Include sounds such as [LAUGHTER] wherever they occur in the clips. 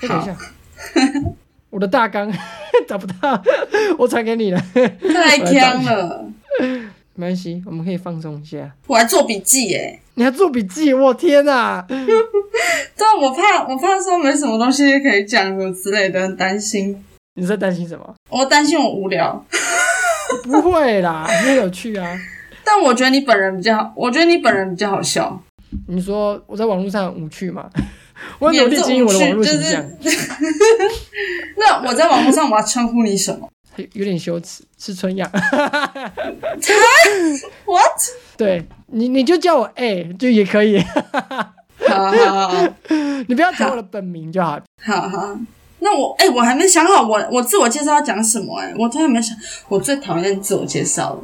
哎等一下，我的大纲 [LAUGHS] 找不到，[LAUGHS] 我传给你了，太僵了，没关系，我们可以放松一下。我还做笔记耶。你还做笔记，我天哪！[LAUGHS] 对啊，我怕我怕说没什么东西可以讲什么之类的，很担心。你在担心什么？我担心我无聊，不会啦，很有趣啊。但我觉得你本人比较好，我觉得你本人比较好笑。你说我在网络上很无趣吗？我很努力经营我的网络形象，[LAUGHS] 那我在网络上我要称呼你什么有点羞耻，是春雅。？[LAUGHS] What？对你，你就叫我 A 就也可以，好好好你不要讲我的本名就好。好好，那我哎、我还没想好我我自我介绍要讲什么哎、我突然没想，我最讨厌自我介绍了。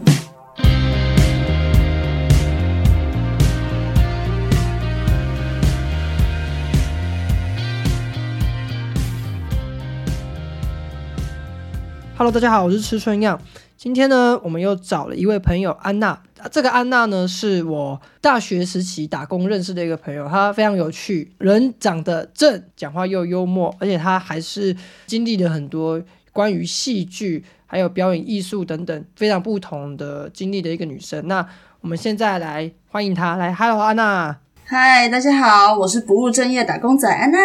Hello，大家好，我是吃春样。今天呢，我们又找了一位朋友安娜。这个安娜呢，是我大学时期打工认识的一个朋友，她非常有趣，人长得正，讲话又幽默，而且她还是经历了很多关于戏剧还有表演艺术等等非常不同的经历的一个女生。那我们现在来欢迎她，来，Hello，安娜，嗨，大家好，我是不务正业打工仔安娜，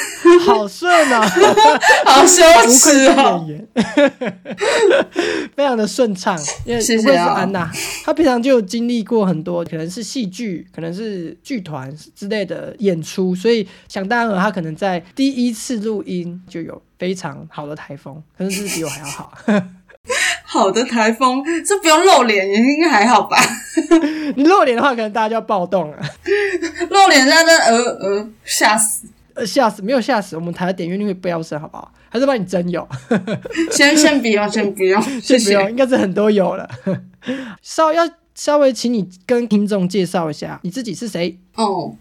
[LAUGHS] 好顺啊！[LAUGHS] 好羞耻哦。[LAUGHS] 非常的顺畅。因为谢谢不愧是啊安娜，她平常就有经历过很多，可能是戏剧，可能是剧团之类的演出，所以想当然，她可能在第一次录音就有非常好的台风，可能是比我还要好。好的台风，这不用露脸，应该还好吧？[LAUGHS] 你露脸的话，可能大家就要暴动了，[LAUGHS] 露脸在那呃呃吓死。呃，吓死没有吓死，我们台的点阅率会飙升，好不好？还是帮你真有？[LAUGHS] 先先不用，先不用，谢先不用，谢。应该是很多有了。稍要稍微请你跟听众介绍一下你自己是谁。哦，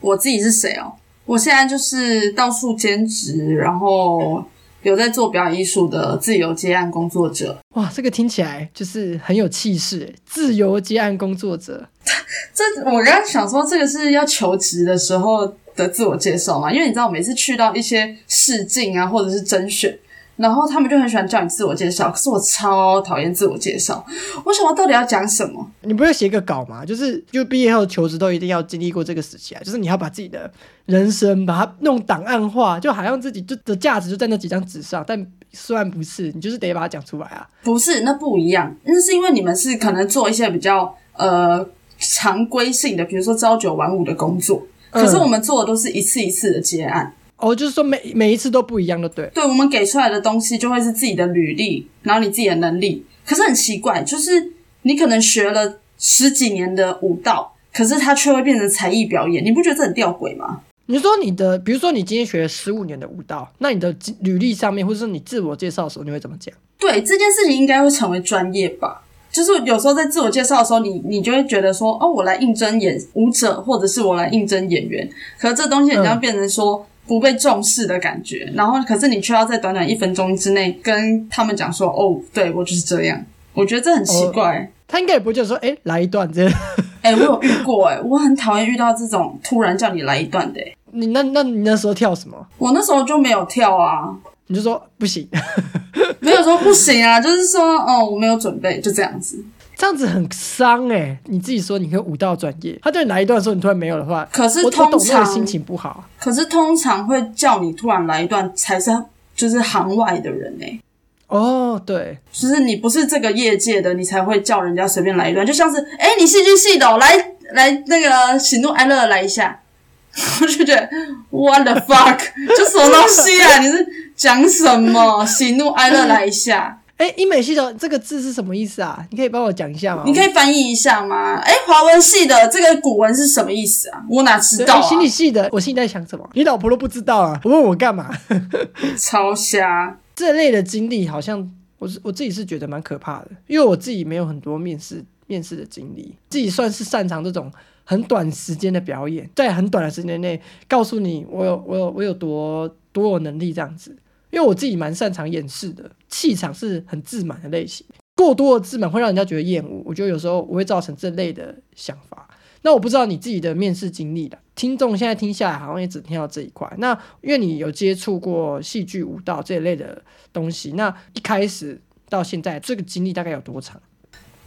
我自己是谁哦？我现在就是到处兼职，然后有在做表演艺术的自由接案工作者。哇，这个听起来就是很有气势诶，自由接案工作者。[LAUGHS] 这我刚刚想说，这个是要求职的时候的自我介绍嘛？因为你知道，每次去到一些试镜啊，或者是甄选，然后他们就很喜欢叫你自我介绍，可是我超讨厌自我介绍。我想我到底要讲什么？你不会写个稿吗？就是就毕业后求职都一定要经历过这个时期啊，就是你要把自己的人生把它弄档案化，就好像自己就的价值就在那几张纸上，但虽然不是，你就是得把它讲出来啊。不是，那不一样。那是因为你们是可能做一些比较呃常规性的，比如说朝九晚五的工作。可是嗯我们做的都是一次一次的接案，哦，就是说每每一次都不一样的，对。对我们给出来的东西就会是自己的履历，然后你自己的能力。可是很奇怪，就是你可能学了十几年的舞蹈，可是它却会变成才艺表演，你不觉得这很吊诡吗？你说你的，比如说你今天学了十五年的舞蹈，那你的履历上面，或者是你自我介绍的时候，你会怎么讲？对这件事情应该会成为专业吧。就是有时候在自我介绍的时候，你你就会觉得说，哦，我来应征演舞者，或者是我来应征演员。可是这东西你要变成说不被重视的感觉，然后可是你却要在短短一分钟之内跟他们讲说，哦，对我就是这样。我觉得这很奇怪。他应该也不会就说，哎、来一段这样。[LAUGHS] 哎、我有遇过、哎，我很讨厌遇到这种突然叫你来一段的、哎你那那你那时候跳什么？我那时候就没有跳啊，你就说不行，[LAUGHS] 没有说不行啊，就是说，哦，我没有准备，就这样子。这样子很伤哎、你自己说你可以舞蹈专业，他对你来一段的时候，你突然没有的话，可是我我通常懂那个心情不好。可是通常会叫你突然来一段，才是就是行外的人呢、哦，对，就是你不是这个业界的，你才会叫人家随便来一段，就像是哎、你戏剧系的、哦，来来那个喜怒哀乐来一下，[LAUGHS] 我就觉得 what the fuck，就什么东西啊？你是讲什么？喜怒哀乐来一下，哎，英美系的这个字是什么意思啊？你可以帮我讲一下吗？你可以翻译一下吗？哎、华文系的这个古文是什么意思啊？我哪知道啊？心理系的，我心里在想什么？你老婆都不知道啊？我问我干嘛？[LAUGHS] 超瞎。这类的经历好像我是我自己是觉得蛮可怕的，因为我自己没有很多面试面试的经历，自己算是擅长这种很短时间的表演，在很短的时间内告诉你我有我有我有多多有能力这样子。因为我自己蛮擅长演示的，气场是很自满的类型，过多的自满会让人家觉得厌恶。我觉得有时候我会造成这类的想法，那我不知道你自己的面试经历的，听众现在听下来好像也只听到这一块。那因为你有接触过戏剧、舞蹈这一类的东西，那一开始到现在这个经历大概有多长？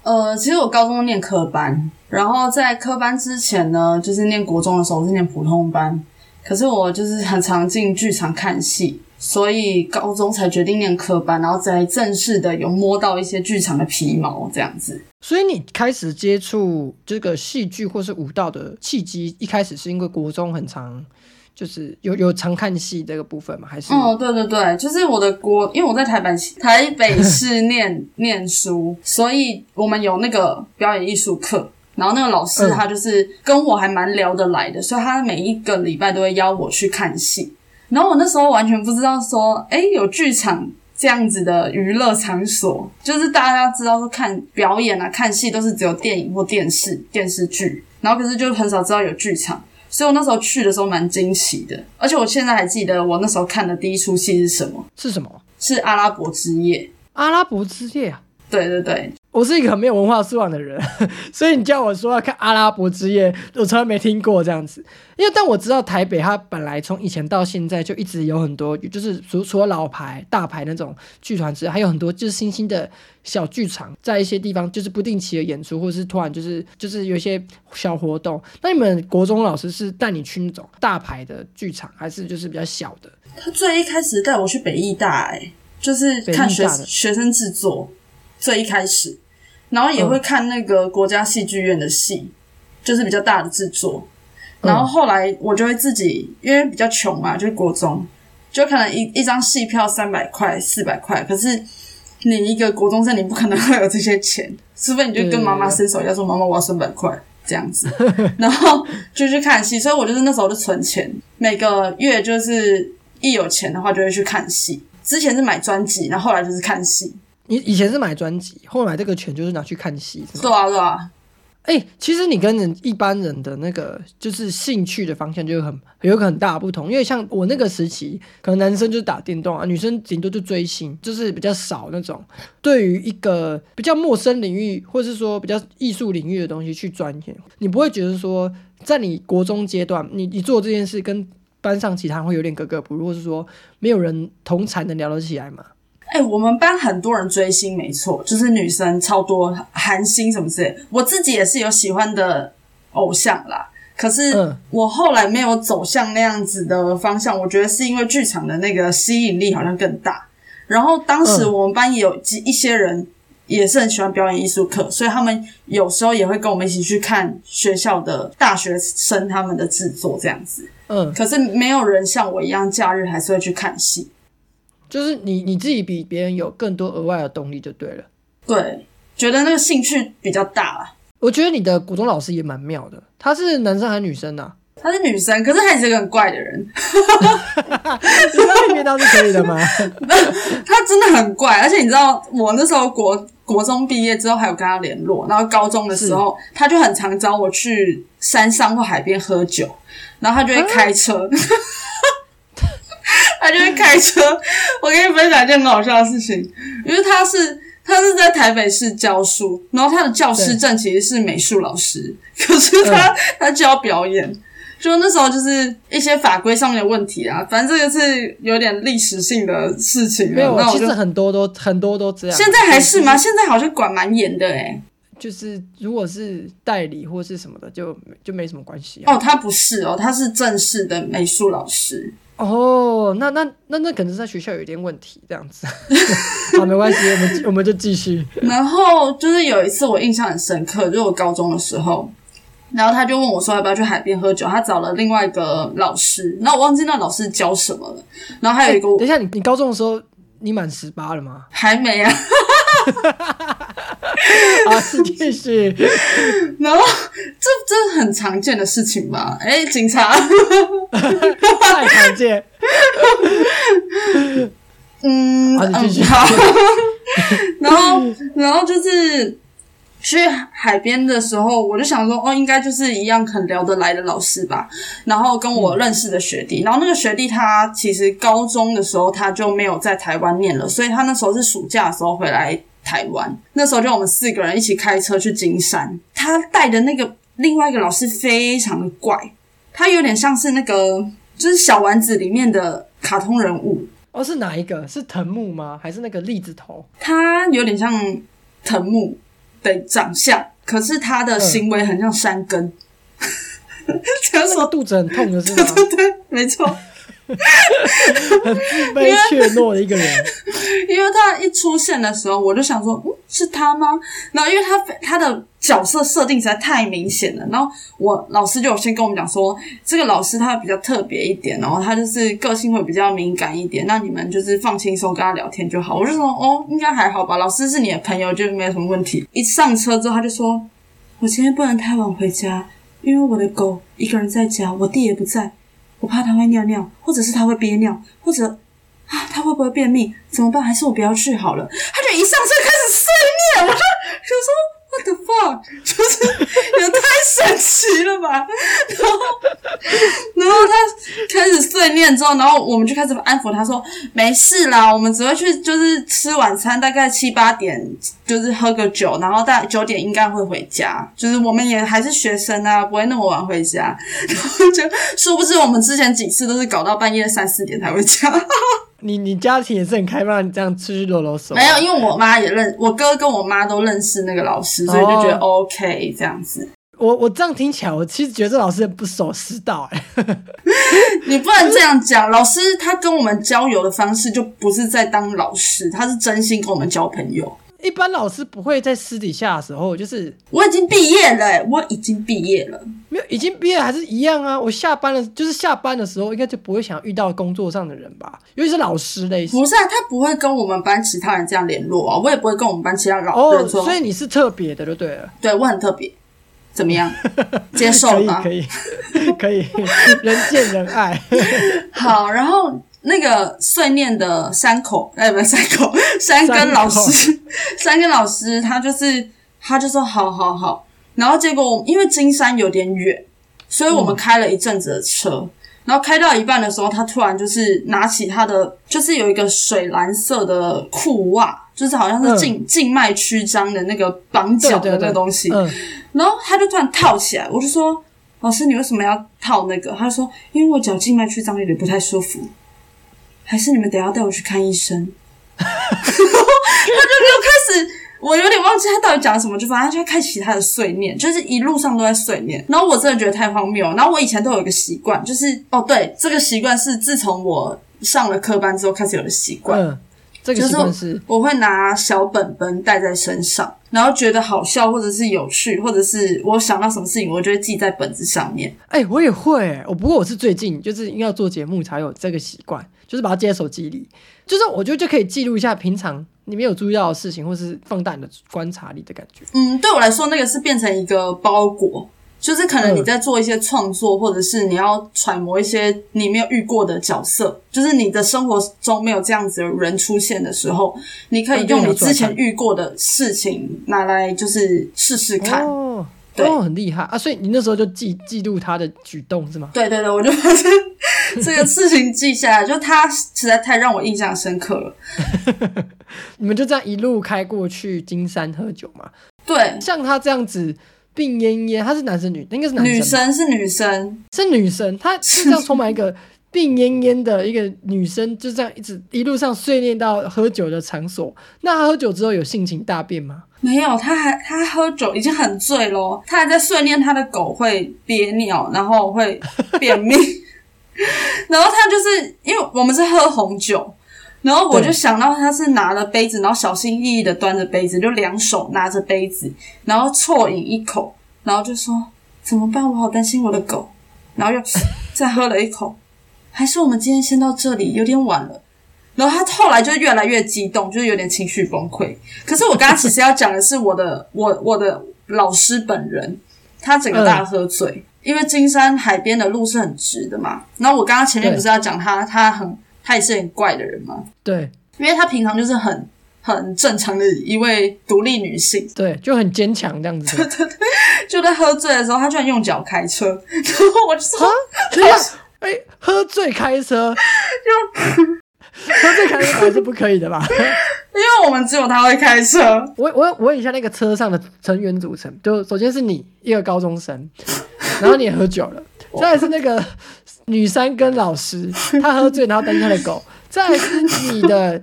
呃，其实我高中念科班，然后在科班之前呢，就是念国中的时候是念普通班。可是我就是很常进剧场看戏，所以高中才决定念科班，然后才正式的有摸到一些剧场的皮毛这样子。所以你开始接触这个戏剧或是舞蹈的契机，一开始是因为国中很长就是有有常看戏这个部分吗？还是？哦，对对对，就是我的国，因为我在台北台北市念念书，所以我们有那个表演艺术课。然后那个老师他就是跟我还蛮聊得来的，所以他每一个礼拜都会邀我去看戏。然后我那时候完全不知道说，哎，有剧场这样子的娱乐场所，就是大家知道说看表演啊、看戏都是只有电影或电视电视剧，然后可是就很少知道有剧场。所以我那时候去的时候蛮惊喜的，而且我现在还记得我那时候看的第一出戏是什么？是什么？是《阿拉伯之夜》。阿拉伯之夜啊？对对对。我是一个很没有文化素养的人，[LAUGHS] 所以你叫我说要看《阿拉伯之夜》，我从来没听过这样子。因为但我知道台北，它本来从以前到现在就一直有很多，就是除除了老牌、大牌那种剧团之外，还有很多就是新兴的小剧场，在一些地方就是不定期的演出，或者是突然就是就是有一些小活动。那你们国中老师是带你去那种大牌的剧场，还是就是比较小的？他最一开始带我去北艺大，哎，就是看学学生制作，最一开始。然后也会看那个国家戏剧院的戏，就是比较大的制作。然后后来我就会自己，因为比较穷嘛，就是国中，就可能一一张戏票三百块、四百块。可是你一个国中生，你不可能会有这些钱，[LAUGHS] 除非你就跟妈妈伸手要说：“妈妈，我要三百块。”这样子，[LAUGHS] 然后就去看戏。所以我就是那时候就存钱，每个月就是一有钱的话就会去看戏。之前是买专辑，然后后来就是看戏。你以前是买专辑，后来这个钱就是拿去看戏，是啊，是啊。哎，其实你跟人一般人的那个就是兴趣的方向就很有个很大的不同，因为像我那个时期，可能男生就是打电动啊，女生顶多就追星，就是比较少那种对于一个比较陌生领域，或是说比较艺术领域的东西去钻研。你不会觉得说，在你国中阶段，你你做这件事跟班上其他人会有点格格不入，或是说没有人同才能聊得起来吗？哎，我们班很多人追星，没错，就是女生超多，韩星什么之类。我自己也是有喜欢的偶像啦，可是我后来没有走向那样子的方向。我觉得是因为剧场的那个吸引力好像更大。然后当时我们班也有一些人也是很喜欢表演艺术课，所以他们有时候也会跟我们一起去看学校的大学生他们的制作这样子。嗯，可是没有人像我一样假日还是会去看戏。就是你你自己比别人有更多额外的动力就对了，对，觉得那个兴趣比较大。我觉得你的古中老师也蛮妙的，他是男生还是女生呢？他是女生，可是他是一个很怪的人。你知道那边倒是可以的吗？[LAUGHS] 他真的很怪，而且你知道，我那时候国国中毕业之后还有跟他联络，然后高中的时候他就很常找我去山上或海边喝酒，然后他就会开车。他就会开车。[LAUGHS] 我跟你分享一件很好笑的事情，因为他是他是在台北市教书，然后他的教师证其实是美术老师，可是他他教表演，就那时候就是一些法规上面的问题啊，反正这个是有点历史性的事情。没有，其实很多都很多都这样。现在还是吗？现在好像管蛮严的哎。就是如果是代理或是什么的，就就没什么关系。哦，他不是哦，他是正式的美术老师。哦，那那那那可能是在学校有一点问题，这样子。[LAUGHS] 好，没关系，我们我们就继续。[LAUGHS] 然后就是有一次我印象很深刻，就是我高中的时候，然后他就问我说要不要去海边喝酒，他找了另外一个老师，然后我忘记那老师教什么了。然后还有一个，等一下，你你高中的时候你满十八了吗？还没啊。[LAUGHS] [LAUGHS] 啊，继续。[LAUGHS] 然后这这很常见的事情吧？哎，警察，[LAUGHS] 太常见。嗯，好。然后，然后就是去海边的时候，我就想说，哦，应该就是一样很聊得来的老师吧。然后跟我认识的学弟，然后那个学弟他其实高中的时候他就没有在台湾念了，所以他那时候是暑假的时候回来。台湾那时候就我们四个人一起开车去金山，他带的那个另外一个老师非常的怪，他有点像是那个就是小丸子里面的卡通人物，哦，是哪一个？是藤木吗？还是那个栗子头？他有点像藤木的长相，可是他的行为很像山根。[LAUGHS] 这样那个说，肚子很痛的是吗？[LAUGHS] 对对，没错。[LAUGHS] 很自卑怯懦的一个人。[LAUGHS] 因为他一出现的时候，我就想说，嗯，是他吗？然后因为他他的角色设定实在太明显了，然后我老师就有先跟我们讲说，这个老师他比较特别一点，然后他就是个性会比较敏感一点，那你们就是放轻松跟他聊天就好。我就说，哦，应该还好吧，老师是你的朋友，就没有什么问题。一上车之后，他就说，我今天不能太晚回家，因为我的狗一个人在家，我弟也不在，我怕他会尿尿，或者是他会憋尿，或者啊，他会不会便秘？怎么办？还是我不要去好了。他就一上车开始碎念，我就想说 What the fuck，[LAUGHS] 就是也太神奇了吧。然后，然后他开始碎念之后，然后我们就开始安抚他说没事啦，我们只会去就是吃晚餐，大概七八点就是喝个酒，然后大概九点应该会回家。就是我们也还是学生啊，不会那么晚回家。然后就殊不知我们之前几次都是搞到半夜三四点才回家。你你家庭也是很开放，你这样出去搂搂手啊。没有，因为我妈也认，我哥跟我妈都认识那个老师，所以就觉得 OK 这样子。我我这样听起来，我其实觉得这老师不守师道哎、[LAUGHS] 你不能这样讲，老师他跟我们交友的方式就不是在当老师，他是真心跟我们交朋友。一般老师不会在私底下的时候，就是我已经毕业了、欸我已经毕业了。没有已经毕业还是一样啊。我下班了，就是下班的时候，应该就不会想遇到工作上的人吧，尤其是老师类型。不是啊，他不会跟我们班其他人这样联络啊，我也不会跟我们班其他老哦人，说，所以你是特别的，就对了。对我很特别，怎么样？[LAUGHS] 接受可以吗？可以可以，[LAUGHS] 人见人爱。[LAUGHS] 好，然后那个碎念的山口，哎，不是山口，[LAUGHS] 山根老师，山 [LAUGHS] 根老师他就是他就说好好好，然后结果因为金山有点远，所以我们开了一阵子的车。然后开到一半的时候，他突然就是拿起他的，就是有一个水蓝色的裤袜，就是好像是静静脉曲张的那个绑脚的那个东西。嗯，然后他就突然套起来，我就说：“老师，你为什么要套那个？”他就说：“因为我脚静脉曲张有点不太舒服，还是你们等一下带我去看医生。”他就又开始，我有点忘记他到底讲了什么，就反正他就开启他的碎念，就是一路上都在碎念。然后我真的觉得太荒谬了。然后我以前都有一个习惯，就是哦，对，这个习惯是自从我上了科班之后开始有的习惯。嗯，这个就习惯是我会拿小本本带在身上，然后觉得好笑或者是有趣，或者是我想到什么事情，我就会记在本子上面。哎、我也会、我不过我是最近就是因为要做节目才有这个习惯，就是把它接在手机里，就是我觉得就可以记录一下平常你没有注意到的事情，或是放大你的观察力的感觉。嗯，对我来说，那个是变成一个包裹，就是可能你在做一些创作，或者是你要揣摩一些你没有遇过的角色，就是你的生活中没有这样子的人出现的时候，你可以用你之前遇过的事情拿来就是试试看。哦，对哦，很厉害啊！所以你那时候就记记录他的举动是吗？对对对，我就把 [LAUGHS] 这 [LAUGHS] 这个事情记下来，就他实在太让我印象深刻了。[LAUGHS] 你们就这样一路开过去金山喝酒嘛？对，像他这样子病恹恹，他是男生女？应该是男生女生是女生，是女生，他是这样充满一个病恹恹的一个女生，就这样一直一路上碎念到喝酒的场所。那他喝酒之后有性情大变吗？没有，他还他喝酒已经很醉咯，他还在碎念他的狗会憋尿，然后会便秘，[LAUGHS] 然后他就是因为我们是喝红酒。然后我就想到他是拿了杯子，然后小心翼翼的端着杯子，就两手拿着杯子，然后啜饮一口，然后就说怎么办？我好担心我的狗。然后又再喝了一口，还是我们今天先到这里，有点晚了。然后他后来就越来越激动，就是有点情绪崩溃。可是我刚刚其实要讲的是我的我我的老师本人，他整个大喝醉，因为金山海边的路是很直的嘛。然后我刚刚前面不是要讲他，他很他也是很怪的人嘛，对。因为他平常就是很很正常的一位独立女性，对，就很坚强这样子。[LAUGHS] 就在喝醉的时候，他居然用脚开车，然 [LAUGHS] 后我就说啊，对呀，[LAUGHS] 哎，喝醉开车，喝醉开车还是不可以的吧？因为我们只有他会开车。我我我问一下那个车上的成员组成，就首先是你一个高中生，然后你也喝酒了，再来是那个女三跟老师，他喝醉然后单他的狗，再来是你的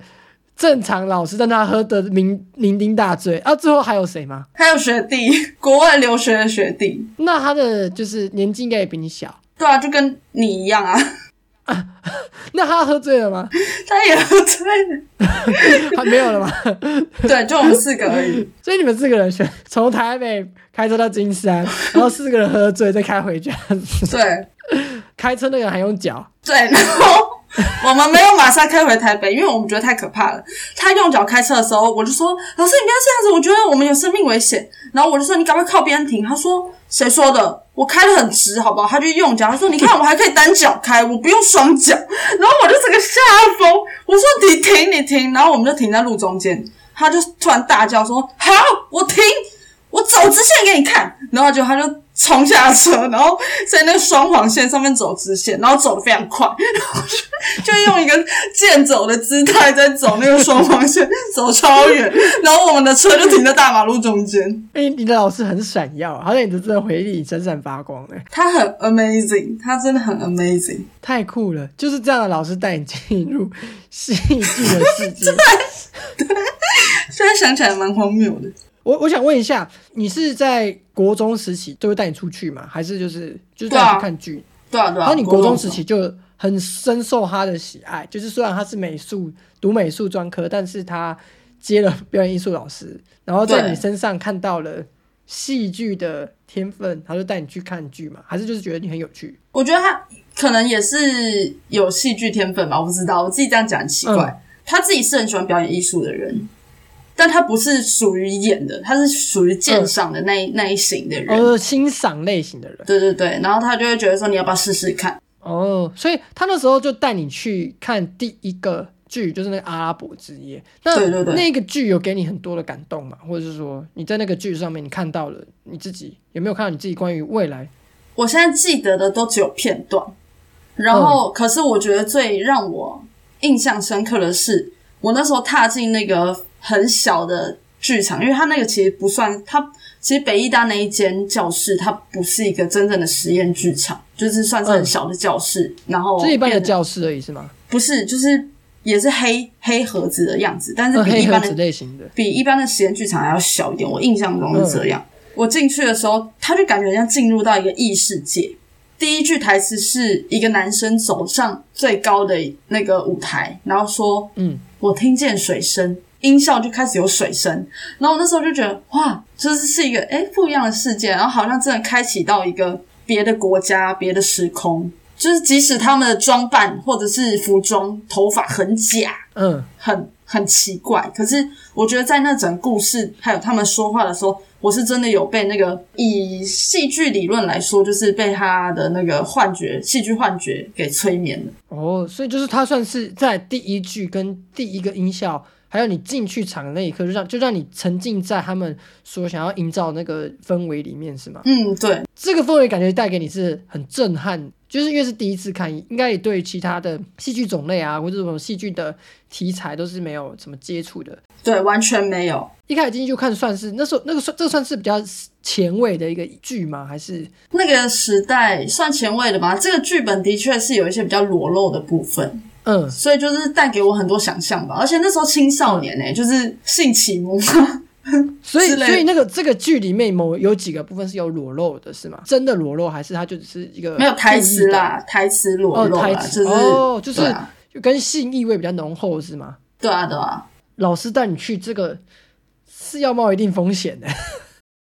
正常老师，但他喝的酩酩酊大醉，啊，最后还有谁吗？还有学弟，国外留学的学弟，那他的就是年纪应该也比你小，对啊，就跟你一样啊。那他喝醉了吗？他也喝醉了，还没有了吗？对，就我们四个而已。所以你们四个人选从台北开车到金山，然后四个人喝醉再开回家。对，[LAUGHS] 开车那个人还用脚。对，然后 [LAUGHS] 我们没有马上开回台北，因为我们觉得太可怕了。他用脚开车的时候，我就说：“老师，你不要这样子，我觉得我们有生命危险。”然后我就说：“你赶快靠边停。”他说：“谁说的？我开的很直，好不好？”他就用脚，他说：“你看，我还可以单脚开，我不用双脚。” [LAUGHS] 然后我就整个吓疯，我说：“你停，你停！”然后我们就停在路中间，他就突然大叫说：“好，我停，我走直线给你看。”然后就他就。冲下车，然后在那个双黄线上面走直线，然后走的非常快，然 [LAUGHS] 后就用一个健走的姿态在走那个双黄线，走超远，然后我们的车就停在大马路中间。哎，你的老师很闪耀，好像你的这回忆里闪闪发光哎。他很 amazing，他真的很 amazing，太酷了！就是这样的老师带你进入戏剧的世界。[LAUGHS] 对，虽然想起来蛮荒谬的。我我想问一下，你是在国中时期就会带你出去吗？还是就是就是带你去看剧？对啊对啊。然后你国中时期就很深受他的喜爱，就是虽然他是美术读美术专科，但是他接了表演艺术老师，然后在你身上看到了戏剧的天分，他就带你去看剧嘛？还是就是觉得你很有趣？我觉得他可能也是有戏剧天分吧，我不知道，我自己这样讲很奇怪。他自己是很喜欢表演艺术的人。但他不是属于演的，他是属于鉴赏的那那一型的人，呃，欣赏类型的人。对对对，然后他就会觉得说，你要不要试试看？哦，所以他那时候就带你去看第一个剧，就是那个阿拉伯之夜。那对对对，那个剧有给你很多的感动嘛？或者是说，你在那个剧上面，你看到了你自己有没有看到你自己关于未来？我现在记得的都只有片段，然后可是我觉得最让我印象深刻的是，我那时候踏进那个。很小的剧场，因为它那个其实不算，它其实北艺大那一间教室，它不是一个真正的实验剧场，就是算是很小的教室。然后是一般的教室而已，是吗？不是，就是也是黑黑盒子的样子，但是比一般的类型的，比一般的实验剧场还要小一点。我印象中是这样。我进去的时候，他就感觉像进入到一个异世界。第一句台词是一个男生走上最高的那个舞台，然后说：“嗯，我听见水声。”音效就开始有水声，然后我那时候就觉得哇，这是是一个诶不一样的世界，然后好像真的开启到一个别的国家、别的时空，就是即使他们的装扮或者是服装、头发很假，嗯，很很奇怪，可是我觉得在那整故事还有他们说话的时候，我是真的有被那个以戏剧理论来说，就是被他的那个幻觉、戏剧幻觉给催眠了。哦，所以就是他算是在第一句跟第一个音效。还有你进去场的那一刻，就让就让你沉浸在他们所想要营造那个氛围里面，是吗？嗯，对，这个氛围感觉带给你是很震撼，就是因为是第一次看，应该也对其他的戏剧种类啊，或者什么戏剧的题材都是没有什么接触的。对，完全没有。一开始进去就看，算是那时候那个算这算是比较前卫的一个剧吗？还是那个时代算前卫的吗？这个剧本的确是有一些比较裸露的部分。嗯，所以就是带给我很多想象吧，而且那时候青少年呢，就是性启蒙，[LAUGHS] 所以所以那个这个剧里面某有几个部分是有裸露的，是吗？真的裸露还是它就只是一个没有台词啦，台词裸露台词哦，就是就跟性意味比较浓厚，是吗？对啊，对啊。老师带你去这个是要冒一定风险的，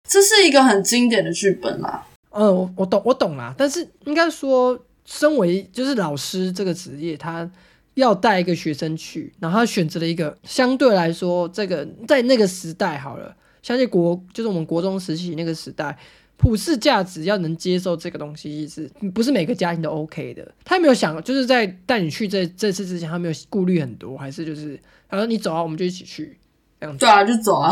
这是一个很经典的剧本啦。嗯，我我懂我懂啦，但是应该说。身为就是老师这个职业，他要带一个学生去，然后他选择了一个相对来说，这个在那个时代好了，相信国就是我们国中时期那个时代，普世价值要能接受这个东西，是不是每个家庭都 OK 的？他有没有想，就是在带你去这这次之前，他没有顾虑很多，还是就是他说你走啊，我们就一起去这样子？对啊，就走啊。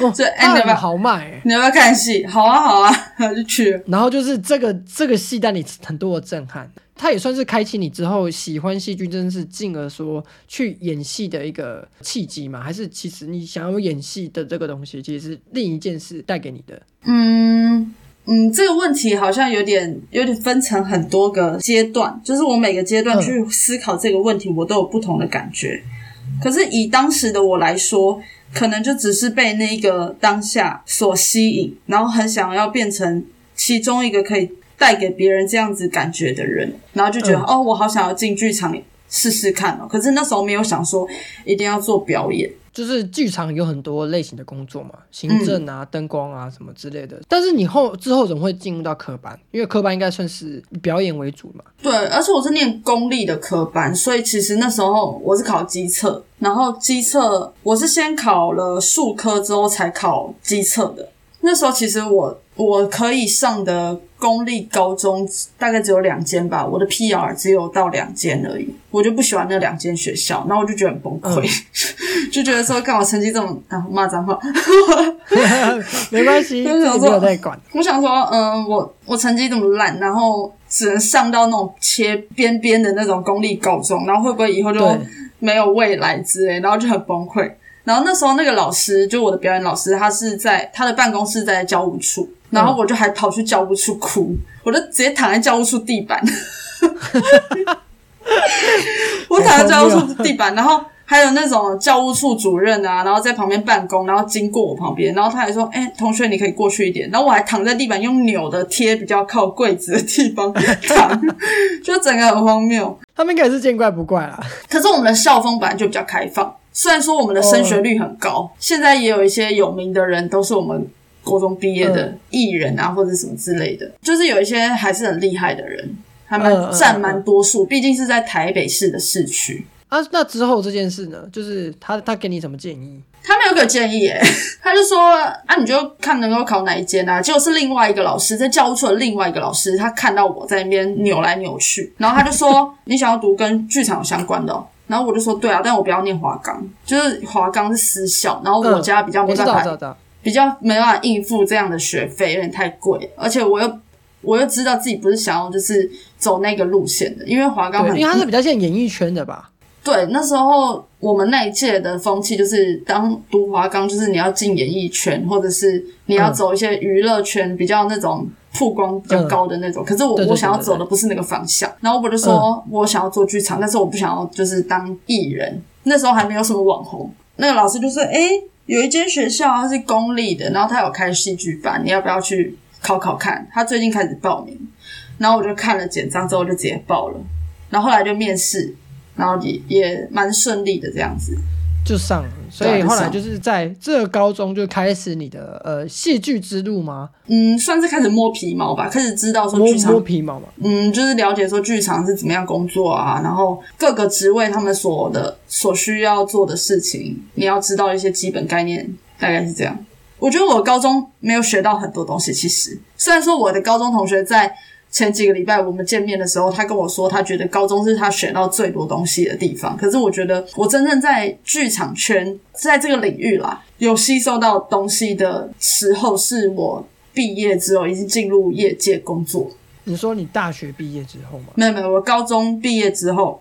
哦，这哎它很你要不要豪迈欸。你要不要看戏？好啊，好啊，[LAUGHS] 就去。然后就是这个这个戏带你很多的震撼，它也算是开启你之后喜欢戏剧，真的是进而说去演戏的一个契机嘛？还是其实你想要演戏的这个东西，其实是另一件事带给你的？嗯嗯，这个问题好像有点有点分成很多个阶段，就是我每个阶段嗯去思考这个问题，我都有不同的感觉。可是以当时的我来说，可能就只是被那个当下所吸引，然后很想要变成其中一个可以带给别人这样子感觉的人，然后就觉得、嗯哦，我好想要进剧场试试看哦。可是那时候没有想说一定要做表演。就是剧场有很多类型的工作嘛，行政啊、灯光啊什么之类的。但是你后之后怎么会进入到科班？因为科班应该算是表演为主嘛。对，而且我是念公立的科班，所以其实那时候我是考机测，然后机测我是先考了数科之后才考机测的。那时候其实我我可以上的公立高中大概只有两间吧，我的 PR 只有到两间而已，我就不喜欢那两间学校，然后我就觉得很崩溃，[LAUGHS] 就觉得说干我成绩这么啊骂脏话，[LAUGHS] 没关系，[LAUGHS] 就想说在管。我想说，嗯，我我成绩这么烂，然后只能上到那种切边边的那种公立高中，然后会不会以后就对没有未来之类，然后就很崩溃。然后那时候那个老师，就我的表演老师，他是在他的办公室在教务处，然后我就还跑去教务处哭，我就直接躺在教务处地板，[LAUGHS] 我躺在教务处地板，然后还有那种教务处主任啊，然后在旁边办公，然后经过我旁边，然后他还说：“哎、同学，你可以过去一点。”然后我还躺在地板，用扭的贴比较靠柜子的地方躺，[LAUGHS] 就整个很荒谬。他们应该也是见怪不怪啦。可是我们的校风本来就比较开放，虽然说我们的升学率很高，现在也有一些有名的人都是我们高中毕业的艺人啊，或者什么之类的，就是有一些还是很厉害的人，还蛮嗯嗯占蛮多数，毕竟是在台北市的市区。啊，那之后这件事呢？就是他他给你什么建议？他没有给我建议耶，[LAUGHS] 他就说啊，你就看能够考哪一间啊。结果是另外一个老师在教务处的另外一个老师，他看到我在那边扭来扭去，然后他就说 [LAUGHS] 你想要读跟剧场相关的、哦，然后我就说对啊，但我不要念华冈，就是华冈是私校，然后我家比较没办法。比较没办法应付这样的学费，有点太贵，而且我又我又知道自己不是想要就是走那个路线的，因为华冈因为它是比较像演艺圈的吧？对，那时候我们那一届的风气就是，当读华冈就是你要进演艺圈，或者是你要走一些娱乐圈，比较那种曝光比较高的那种。可是我我想要走的不是那个方向，然后我就说我想要做剧场，但是我不想要就是当艺人。那时候还没有什么网红，那个老师就说：“诶，有一间学校它是公立的，然后他有开戏剧班，你要不要去考考看？他最近开始报名。”然后我就看了简章之后就直接报了，然后后来就面试。然后也也蛮顺利的这样子，就上了，所以后来就是在这个高中就开始你的呃戏剧之路吗？嗯，算是开始摸皮毛吧，开始知道说摸剧场摸皮毛嘛。嗯，就是了解说剧场是怎么样工作啊，然后各个职位他们所的所需要做的事情，你要知道一些基本概念，大概是这样。我觉得我高中没有学到很多东西，其实虽然说我的高中同学在前几个礼拜我们见面的时候，他跟我说他觉得高中是他学到最多东西的地方，可是我觉得我真正在剧场圈，在这个领域啦，有吸收到东西的时候，是我毕业之后已经进入业界工作。你说你大学毕业之后吗？没有没有，我高中毕业之后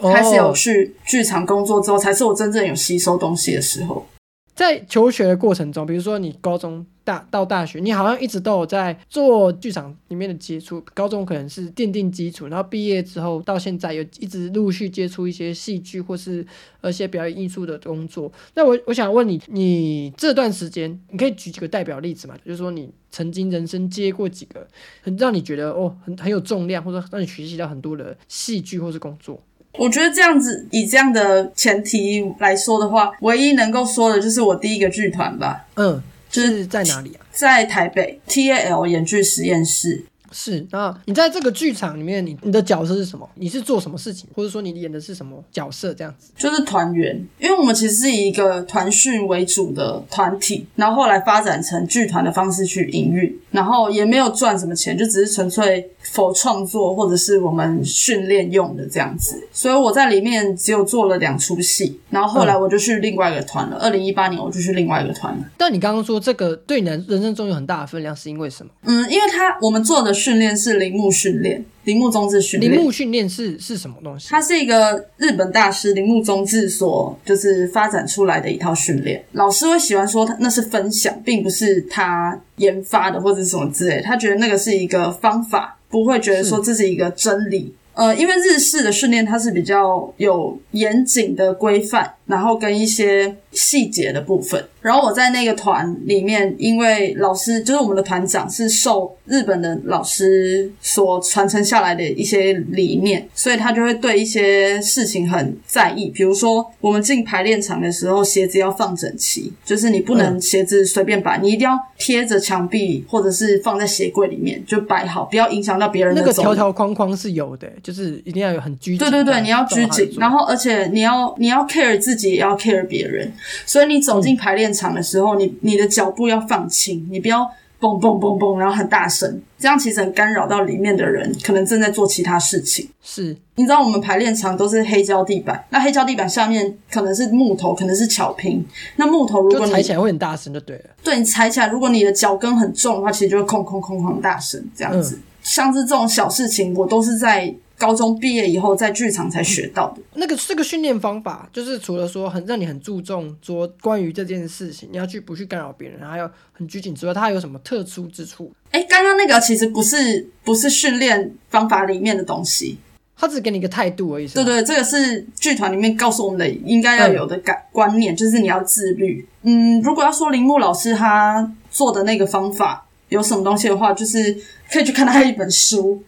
哦开始有去剧场工作之后，才是我真正有吸收东西的时候。在求学的过程中，比如说你高中大到大学，你好像一直都有在做剧场里面的接触。高中可能是奠定基础，然后毕业之后到现在有一直陆续接触一些戏剧或是呃一些表演艺术的工作。那我我想问你，你这段时间你可以举几个代表例子嘛？就是说你曾经人生接过几个很让你觉得哦很很有重量，或者让你学习到很多的戏剧或是工作。我觉得这样子，以这样的前提来说的话，唯一能够说的就是我第一个剧团吧，嗯，就就是在哪里啊？在台北 TAL 演剧实验室。是，那你在这个剧场里面，你你的角色是什么？你是做什么事情，或者说你演的是什么角色？这样子就是团员，因为我们其实是以一个团训为主的团体，然后后来发展成剧团的方式去营运，然后也没有赚什么钱，就只是纯粹否创作或者是我们训练用的这样子。所以我在里面只有做了两出戏，然后后来我就去另外一个团了。二零一八年我就去另外一个团了。但你刚刚说这个对你的人生中有很大的分量，是因为什么？嗯，因为他我们做的训练是铃木训练，铃木中志训练。铃木训练是是什么东西？它是一个日本大师铃木宗治所就是发展出来的一套训练。老师会喜欢说他那是分享，并不是他研发的或者什么之类。他觉得那个是一个方法，不会觉得说这是一个真理。呃，因为日式的训练它是比较有严谨的规范，然后跟一些细节的部分。然后我在那个团里面，因为老师就是我们的团长是受日本的老师所传承下来的一些理念，所以他就会对一些事情很在意。比如说，我们进排练场的时候，鞋子要放整齐，就是你不能鞋子随便摆，你一定要贴着墙壁或者是放在鞋柜里面就摆好，不要影响到别人的那个条条框框是有的，就是一定要有很拘谨。对对对，你要拘谨，然后后而且你要你要 care 自己，也要 care 别人。所以你走进排练场的时候，你你的脚步要放轻，你不要蹦蹦蹦蹦，然后很大声，这样其实很干扰到里面的人，可能正在做其他事情。是你知道我们排练场都是黑胶地板，那黑胶地板下面可能是木头，可能是巧拼。那木头如果你踩起来会很大声就对了。对你踩起来，如果你的脚跟很重的话，其实就会空空空空很大声这样子。像是这种小事情，我都是在高中毕业以后在剧场才学到的。那个这个训练方法，就是除了说很让你很注重说关于这件事情，你要去不去干扰别人，还有很拘谨之外，它还有什么特殊之处？哎，刚刚那个其实不是不是训练方法里面的东西，他只给你一个态度而已。对对，这个是剧团里面告诉我们的应该要有的感观念，就是你要自律。嗯，如果要说铃木老师他做的那个方法有什么东西的话，就是可以去看他一本书，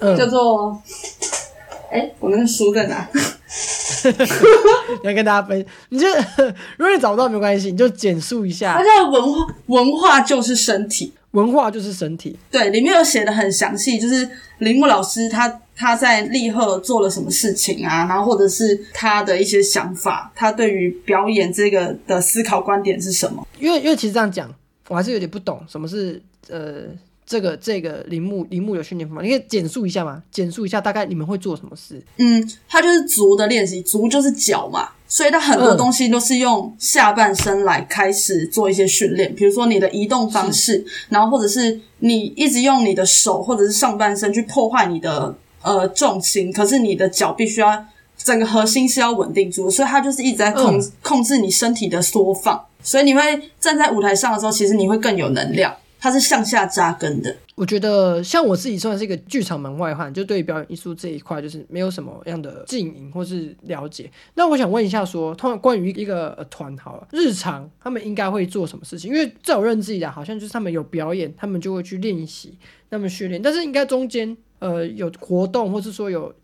嗯，叫做。哎，我那个书在哪？[LAUGHS] 你要跟大家分，你就 [LAUGHS] 如果你找不到没关系，你就简述一它下。叫文化，文化就是身体。文化就是身体，对，里面有写的很详细，就是铃木老师他他在立贺做了什么事情啊，然后或者是他的一些想法，他对于表演这个的思考观点是什么？因为因为其实这样讲，我还是有点不懂什么是呃这个这个铃木铃木有训练方法，你可以简述一下吗？简述一下大概你们会做什么事？嗯，它就是足的练习，足就是脚嘛，所以它很多嗯东西都是用下半身来开始做一些训练，比如说你的移动方式，然后或者是你一直用你的手或者是上半身去破坏你的呃重心，可是你的脚必须要整个核心是要稳定住，所以它就是一直在控、嗯。控制你身体的缩放，所以你会站在舞台上的时候，其实你会更有能量，它是向下扎根的。我觉得像我自己算是一个剧场门外汉，就对表演艺术这一块就是没有什么样的经营或是了解。那我想问一下说通常关于一个团好了，日常他们应该会做什么事情？因为在我认知以来，好像就是他们有表演，他们就会去练习，他们训练，但是应该中间呃有活动，或是说有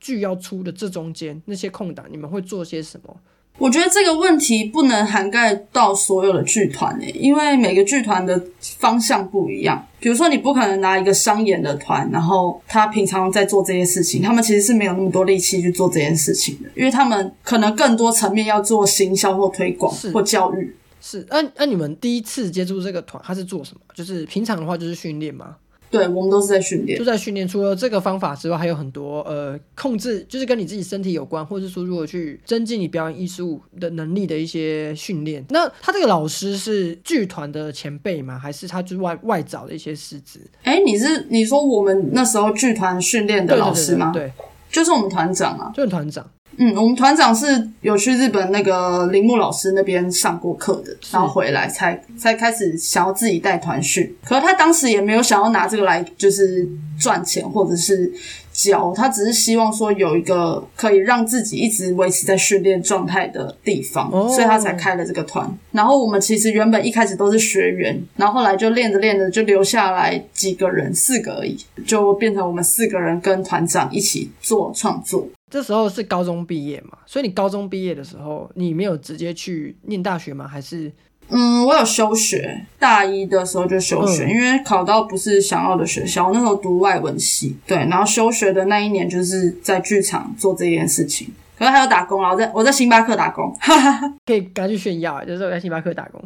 剧要出的这中间那些空档，你们会做些什么？我觉得这个问题不能涵盖到所有的剧团诶，因为每个剧团的方向不一样。比如说，你不可能拿一个商演的团，然后他平常在做这些事情，他们其实是没有那么多力气去做这件事情的，因为他们可能更多层面要做行销或推广或教育。是，那、那你们第一次接触这个团，他是做什么？就是平常的话就是训练吗？对，我们都是在训练就。在训练，除了这个方法之外，还有很多呃控制，就是跟你自己身体有关，或者说如何去增进你表演艺术的能力的一些训练。那他这个老师是剧团的前辈吗？还是他就是外外找的一些师资哎，你是你说我们那时候剧团训练的老师吗？对对对就是我们团长啊。就是团长。嗯，我们团长是有去日本那个铃木老师那边上过课的，然后回来才才开始想要自己带团训。可是他当时也没有想要拿这个来就是赚钱或者是教，他只是希望说有一个可以让自己一直维持在训练状态的地方，哦所以他才开了这个团。然后我们其实原本一开始都是学员，然后后来就练着练着就留下来几个人，四个而已，就变成我们四个人跟团长一起做创作。这时候是高中毕业嘛，所以你高中毕业的时候，你没有直接去念大学吗？还是嗯，我有休学，大一的时候就休学，嗯因为考到不是想要的学校。我那时候读外文系，对，然后休学的那一年就是在剧场做这件事情。可是还有打工啊，我在我在星巴克打工，哈哈哈。可以赶紧去炫耀，就是我在星巴克打工。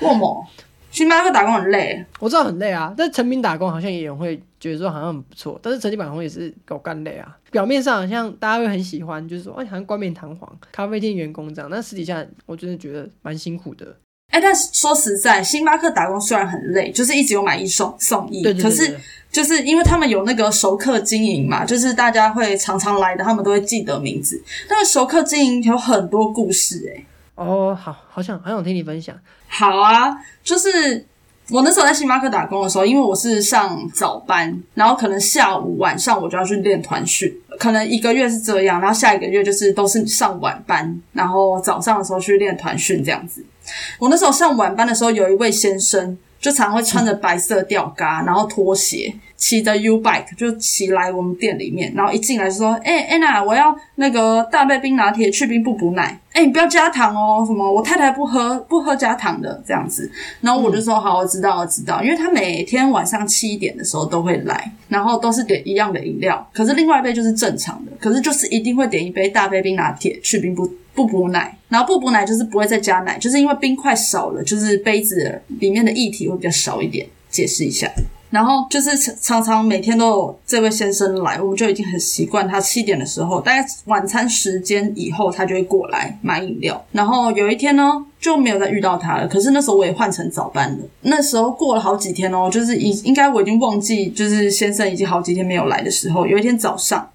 为么？星巴克打工很累，我知道很累啊，但成品打工好像也会觉得说好像很不错，但是成品打工也是狗干累啊。表面上好像大家会很喜欢，就是说哎好像冠冕堂皇，咖啡店员工这样，但私底下我真的觉得蛮辛苦的。哎、但是说实在，星巴克打工虽然很累，就是一直有买一送送一，对对对可是就是因为他们有那个熟客经营嘛，就是大家会常常来的，他们都会记得名字。那个熟客经营有很多故事、哎。哦，好，好想好想听你分享。好啊，就是我那时候在星巴克打工的时候，因为我是上早班，然后可能下午晚上我就要去练团训，可能一个月是这样，然后下一个月就是都是上晚班，然后早上的时候去练团训这样子。我那时候上晚班的时候，有一位先生就常会穿着白色吊嘎，然后拖鞋，骑着 U bike 就骑来我们店里面，然后一进来就说：“哎、安娜，我要那个大杯冰拿铁，去冰不补奶。哎、你不要加糖哦，什么我太太不喝不喝加糖的这样子。”然后我就说：“好，我知道，我知道。”因为他每天晚上七点的时候都会来，然后都是点一样的饮料，可是另外一杯就是正常的，可是就是一定会点一杯大杯冰拿铁，去冰不不补奶，然后不补奶就是不会再加奶，就是因为冰块少了，就是杯子里面的液体会比较少一点。解释一下。然后就是常常每天都有这位先生来，我们就已经很习惯他七点的时候，大概晚餐时间以后，他就会过来买饮料。然后有一天呢，就没有再遇到他了。可是那时候我也换成早班了，那时候过了好几天哦，就是已应该我已经忘记，就是先生已经好几天没有来的时候，有一天早上。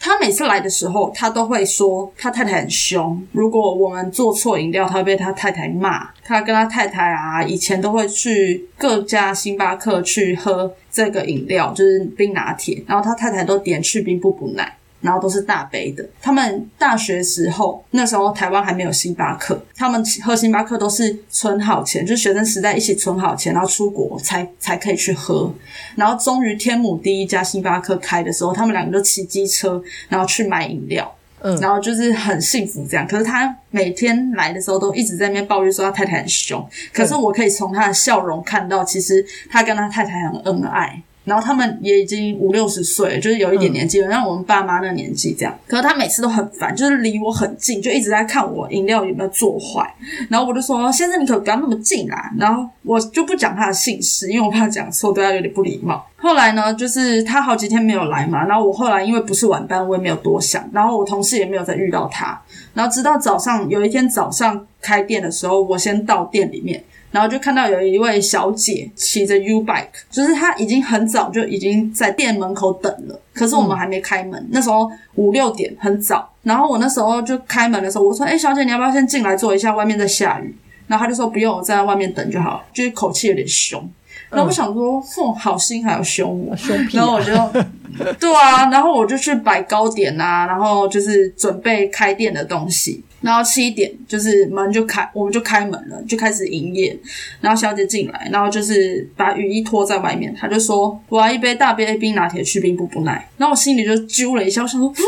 他每次来的时候，他都会说他太太很凶。如果我们做错饮料，他会被他太太骂。他跟他太太啊，以前都会去各家星巴克去喝这个饮料，就是冰拿铁。然后他太太都点去冰不补奶。然后都是大杯的。他们大学时候，那时候台湾还没有星巴克，他们喝星巴克都是存好钱，就是学生时代一起存好钱，然后出国才才可以去喝。然后终于天母第一家星巴克开的时候，他们两个就骑机车，然后去买饮料。嗯然后就是很幸福这样，可是他每天来的时候都一直在那边抱怨说他太太很凶，可是我可以从他的笑容看到，其实他跟他太太很恩爱。然后他们也已经五六十岁，就是有一点年纪了，像我们爸妈那年纪这样。可是他每次都很烦，就是离我很近，就一直在看我饮料有没有做坏。然后我就说：“先生，你可不要那么近啦。”然后我就不讲他的姓氏，因为我怕讲错，对他有点不礼貌。后来呢，就是他好几天没有来嘛，然后我后来因为不是晚班，我也没有多想，然后我同事也没有再遇到他。然后直到早上有一天早上开店的时候，我先到店里面。然后就看到有一位小姐骑着 U bike，就是她已经很早就已经在店门口等了，可是我们还没开门。那时候五六点，很早。然后我那时候就开门的时候，我说：“哎，小姐，你要不要先进来坐一下？外面在下雨。”然后她就说：“不用，我在外面等就好。”就是口气有点凶。然后我想说：“哦，好心还要凶我。”凶屁、啊然后我！就，[LAUGHS] 对啊，然后我就去摆糕点啊，然后就是准备开店的东西。然后七点就是门就开，我们就开门了，就开始营业。然后小姐进来，然后就是把雨衣脱在外面，她就说：“我要一杯大杯冰拿铁去冰不不奶。”然后我心里就揪了一下，我想说：“嗯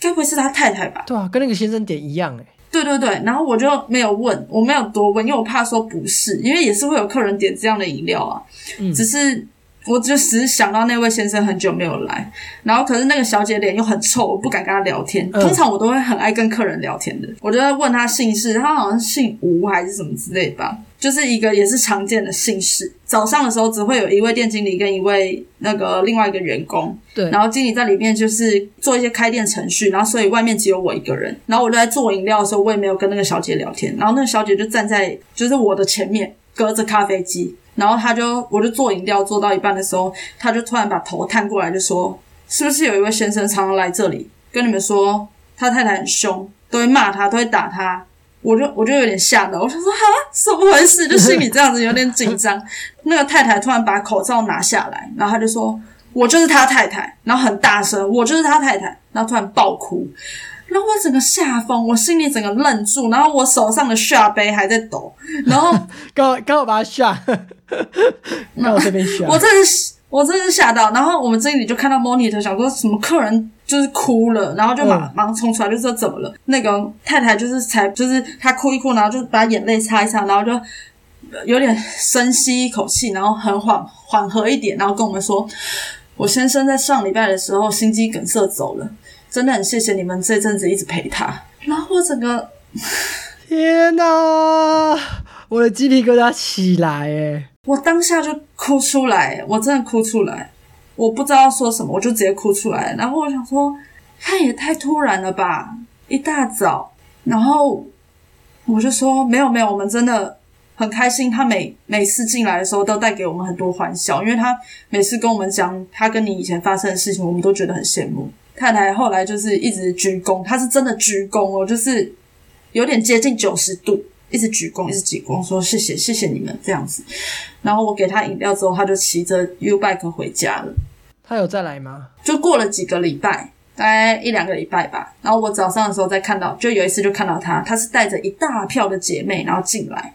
该不会是他太太吧？”对啊，跟那个先生点一样哎、对对对，然后我就没有问，我没有多问，因为我怕说不是，因为也是会有客人点这样的饮料啊。嗯只是我就只是想到那位先生很久没有来，然后可是那个小姐脸又很臭，我不敢跟她聊天。嗯通常我都会很爱跟客人聊天的，我就在问她姓氏，她好像姓吴还是什么之类吧。就是一个也是常见的姓氏。早上的时候只会有一位店经理跟一位那个另外一个员工，对，然后经理在里面就是做一些开店程序，然后所以外面只有我一个人。然后我就在做饮料的时候，我也没有跟那个小姐聊天。然后那个小姐就站在就是我的前面，隔着咖啡机。然后他就我就做饮料做到一半的时候，他就突然把头探过来就说：“是不是有一位先生常常来这里跟你们说他太太很凶，都会骂他，都会打他？”我就我就有点吓到，我想说哈，怎么回事？就心里这样子有点紧张。那个太太突然把口罩拿下来，然后他就说：“我就是他太太。”然后很大声：“我就是他太太。”然后突然爆哭，然后我整个吓疯，我心里整个愣住，然后我手上的下杯还在抖，然后 [LAUGHS] 刚好刚好把他吓，刚好这边吓，我真的是我真是吓到。然后我们经理就看到 monitor，想说什么客人就是哭了，然后就马马上冲出来，就说怎么了？那个太太就是才就是她哭一哭，然后就把眼泪擦一擦，然后就有点深吸一口气，然后很缓缓和一点，然后跟我们说，我先生在上礼拜的时候心肌梗塞走了，真的很谢谢你们这阵子一直陪他。然后我整个天哪，我的鸡皮疙瘩起来哎！我当下就哭出来，我真的哭出来，我不知道说什么，我就直接哭出来。然后我想说，他也太突然了吧，一大早。然后我就说，没有没有，我们真的很开心。他每每次进来的时候都带给我们很多欢笑，因为他每次跟我们讲他跟你以前发生的事情，我们都觉得很羡慕。太太后来就是一直鞠躬，她是真的鞠躬哦，就是有点接近九十度。一直鞠躬，一直鞠躬，说谢谢，谢谢你们这样子。然后我给她饮料之后，她就骑着 U bike 回家了。她有再来吗？就过了几个礼拜，大概一两个礼拜吧。然后我早上的时候再看到，就有一次就看到她，她是带着一大票的姐妹然后进来。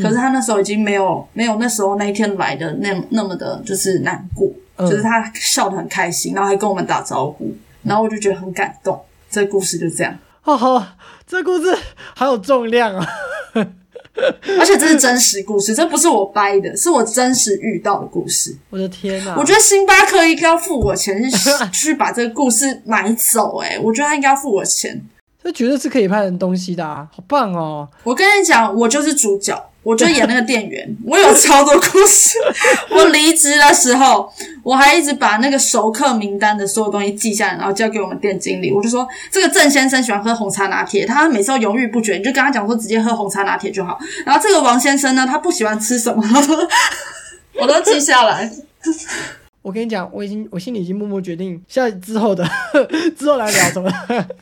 可是她那时候已经没有没有那时候那一天来的那那么的就是难过，就是她笑得很开心，然后还跟我们打招呼。然后我就觉得很感动。这故事就这样。哦吼，这故事好有重量啊！而且这是真实故事，这不是我掰的，是我真实遇到的故事。我的天哪！我觉得星巴克应该要付我钱 [LAUGHS] 去把这个故事买走。哎，我觉得他应该要付我钱。那绝对是可以拍成东西的，啊，好棒哦！我跟你讲，我就是主角。我就演那个店员，[LAUGHS] 我有超多故事。[LAUGHS] 我离职的时候，我还一直把那个熟客名单的所有东西记下来，然后交给我们店经理。我就说，这个郑先生喜欢喝红茶拿铁，他每次都犹豫不决，你就跟他讲说，直接喝红茶拿铁就好。然后这个王先生呢，他不喜欢吃什么，[LAUGHS] 我都记下来。我跟你讲，我已经我心里已经默默决定，下之后的 [LAUGHS] 之后来聊什么，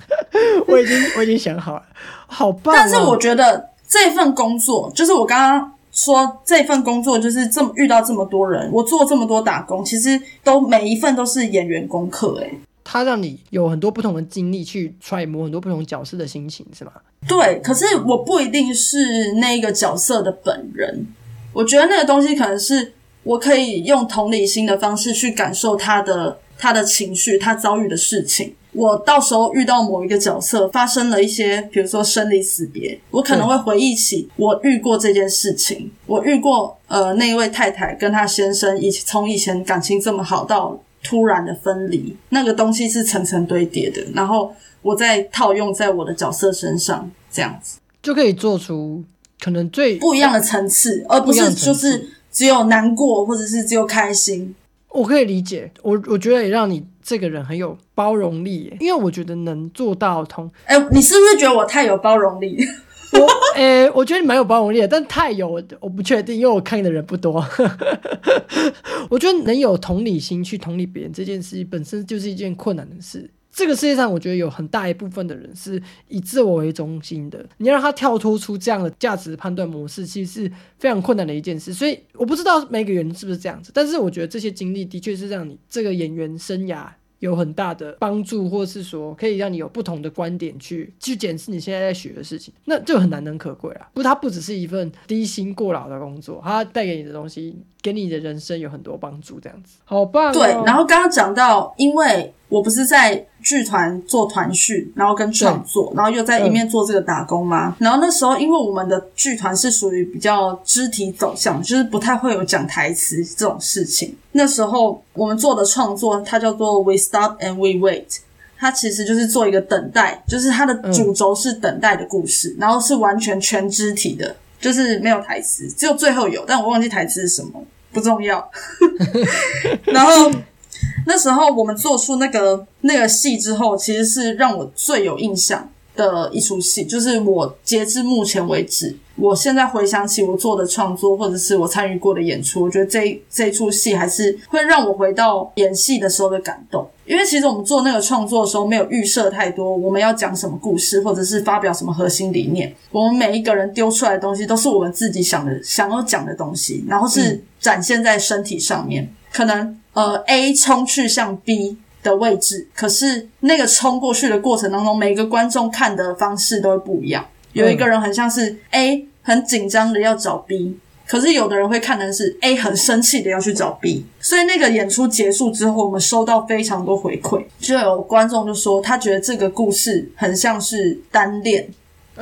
[LAUGHS] 我已经我已经想好了，好棒。但是我觉得。这份工作就是我刚刚说，这份工作就是这么遇到这么多人，我做这么多打工，其实都每一份都是演员功课。诶，他让你有很多不同的经历去揣摩很多不同角色的心情，是吗？对，可是我不一定是那个角色的本人，我觉得那个东西可能是我可以用同理心的方式去感受他的他的情绪，他遭遇的事情。我到时候遇到某一个角色发生了一些，比如说生离死别，我可能会回忆起我遇过这件事情。我遇过呃那一位太太跟她先生以从以前感情这么好到突然的分离，那个东西是层层堆叠的。然后我再套用在我的角色身上，这样子就可以做出可能最不一样的层次，而不是就是只有难过或者是只有开心。我可以理解，我我觉得也让你。这个人很有包容力，因为我觉得能做到同。哎，你是不是觉得我太有包容力？我，[LAUGHS] 哎，我觉得你蛮有包容力的，但太有我不确定，因为我看的人不多。[LAUGHS] 我觉得能有同理心去同理别人这件事情本身就是一件困难的事。这个世界上，我觉得有很大一部分的人是以自我为中心的。你让他跳脱出这样的价值判断模式，其实是非常困难的一件事。所以我不知道每个人是不是这样子，但是我觉得这些经历的确是让你这个演员生涯。有很大的帮助，或是说可以让你有不同的观点去去检视你现在在学的事情，那就很难能可贵啊！不，它不只是一份低薪过劳的工作，它带给你的东西，给你的人生有很多帮助，这样子好棒。对，然后刚刚讲到，因为。我不是在剧团做团训，然后跟创作，然后又在一面做这个打工吗？然后那时候，因为我们的剧团是属于比较肢体走向，就是不太会有讲台词这种事情。那时候我们做的创作，它叫做 We Stop and We Wait，它其实就是做一个等待，就是它的主轴是等待的故事，然后是完全全肢体的，就是没有台词，只有最后有，但我忘记台词是什么，不重要。[LAUGHS] 然后。那时候我们做出那个那个戏之后，其实是让我最有印象的一出戏，就是我截至目前为止，我现在回想起我做的创作或者是我参与过的演出，我觉得这这出戏还是会让我回到演戏的时候的感动。因为其实我们做那个创作的时候，没有预设太多我们要讲什么故事，或者是发表什么核心理念。我们每一个人丢出来的东西，都是我们自己想的、想要讲的东西，然后是展现在身体上面，可能。呃，A 冲去向 B 的位置，可是那个冲过去的过程当中，每个观众看的方式都会不一样。有一个人很像是 A 很紧张的要找 B，可是有的人会看的是 A 很生气的要去找 B，所以那个演出结束之后，我们收到非常多回馈，就有观众就说他觉得这个故事很像是单恋。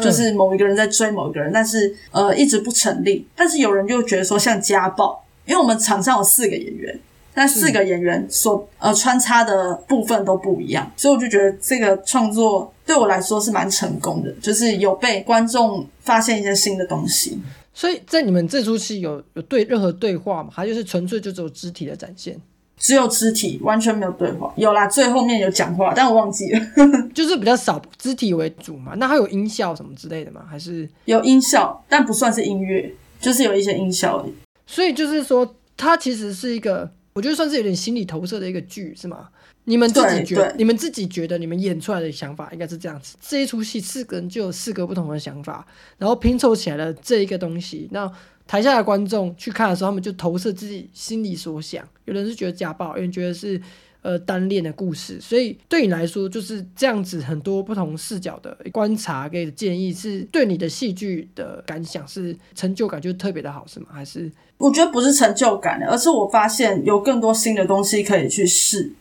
就是某一个人在追某一个人，但是呃一直不成立。但是有人就觉得说像家暴，因为我们场上有四个演员，但四个演员所呃穿插的部分都不一样，所以我就觉得这个创作对我来说是蛮成功的，就是有被观众发现一些新的东西。所以在你们这出戏有有对任何对话吗？还就是纯粹就只有肢体的展现？只有肢体，完全没有对话。有啦，最后面有讲话，但我忘记了。[LAUGHS] 就是比较少肢体为主嘛。那还有音效什么之类的吗？还是有音效，但不算是音乐，就是有一些音效而已。所以就是说，它其实是一个，我觉得算是有点心理投射的一个剧，是吗？你们自己觉得，你们自己觉得，你们演出来的想法应该是这样子。这一出戏四个人就有四个不同的想法，然后拼凑起来了这一个东西。那台下的观众去看的时候，他们就投射自己心里所想。有人是觉得家暴，有人觉得是呃单恋的故事。所以对你来说，就是这样子很多不同视角的观察给的建议，是对你的戏剧的感想是成就感就特别的好，是吗？还是我觉得不是成就感，而是我发现有更多新的东西可以去试。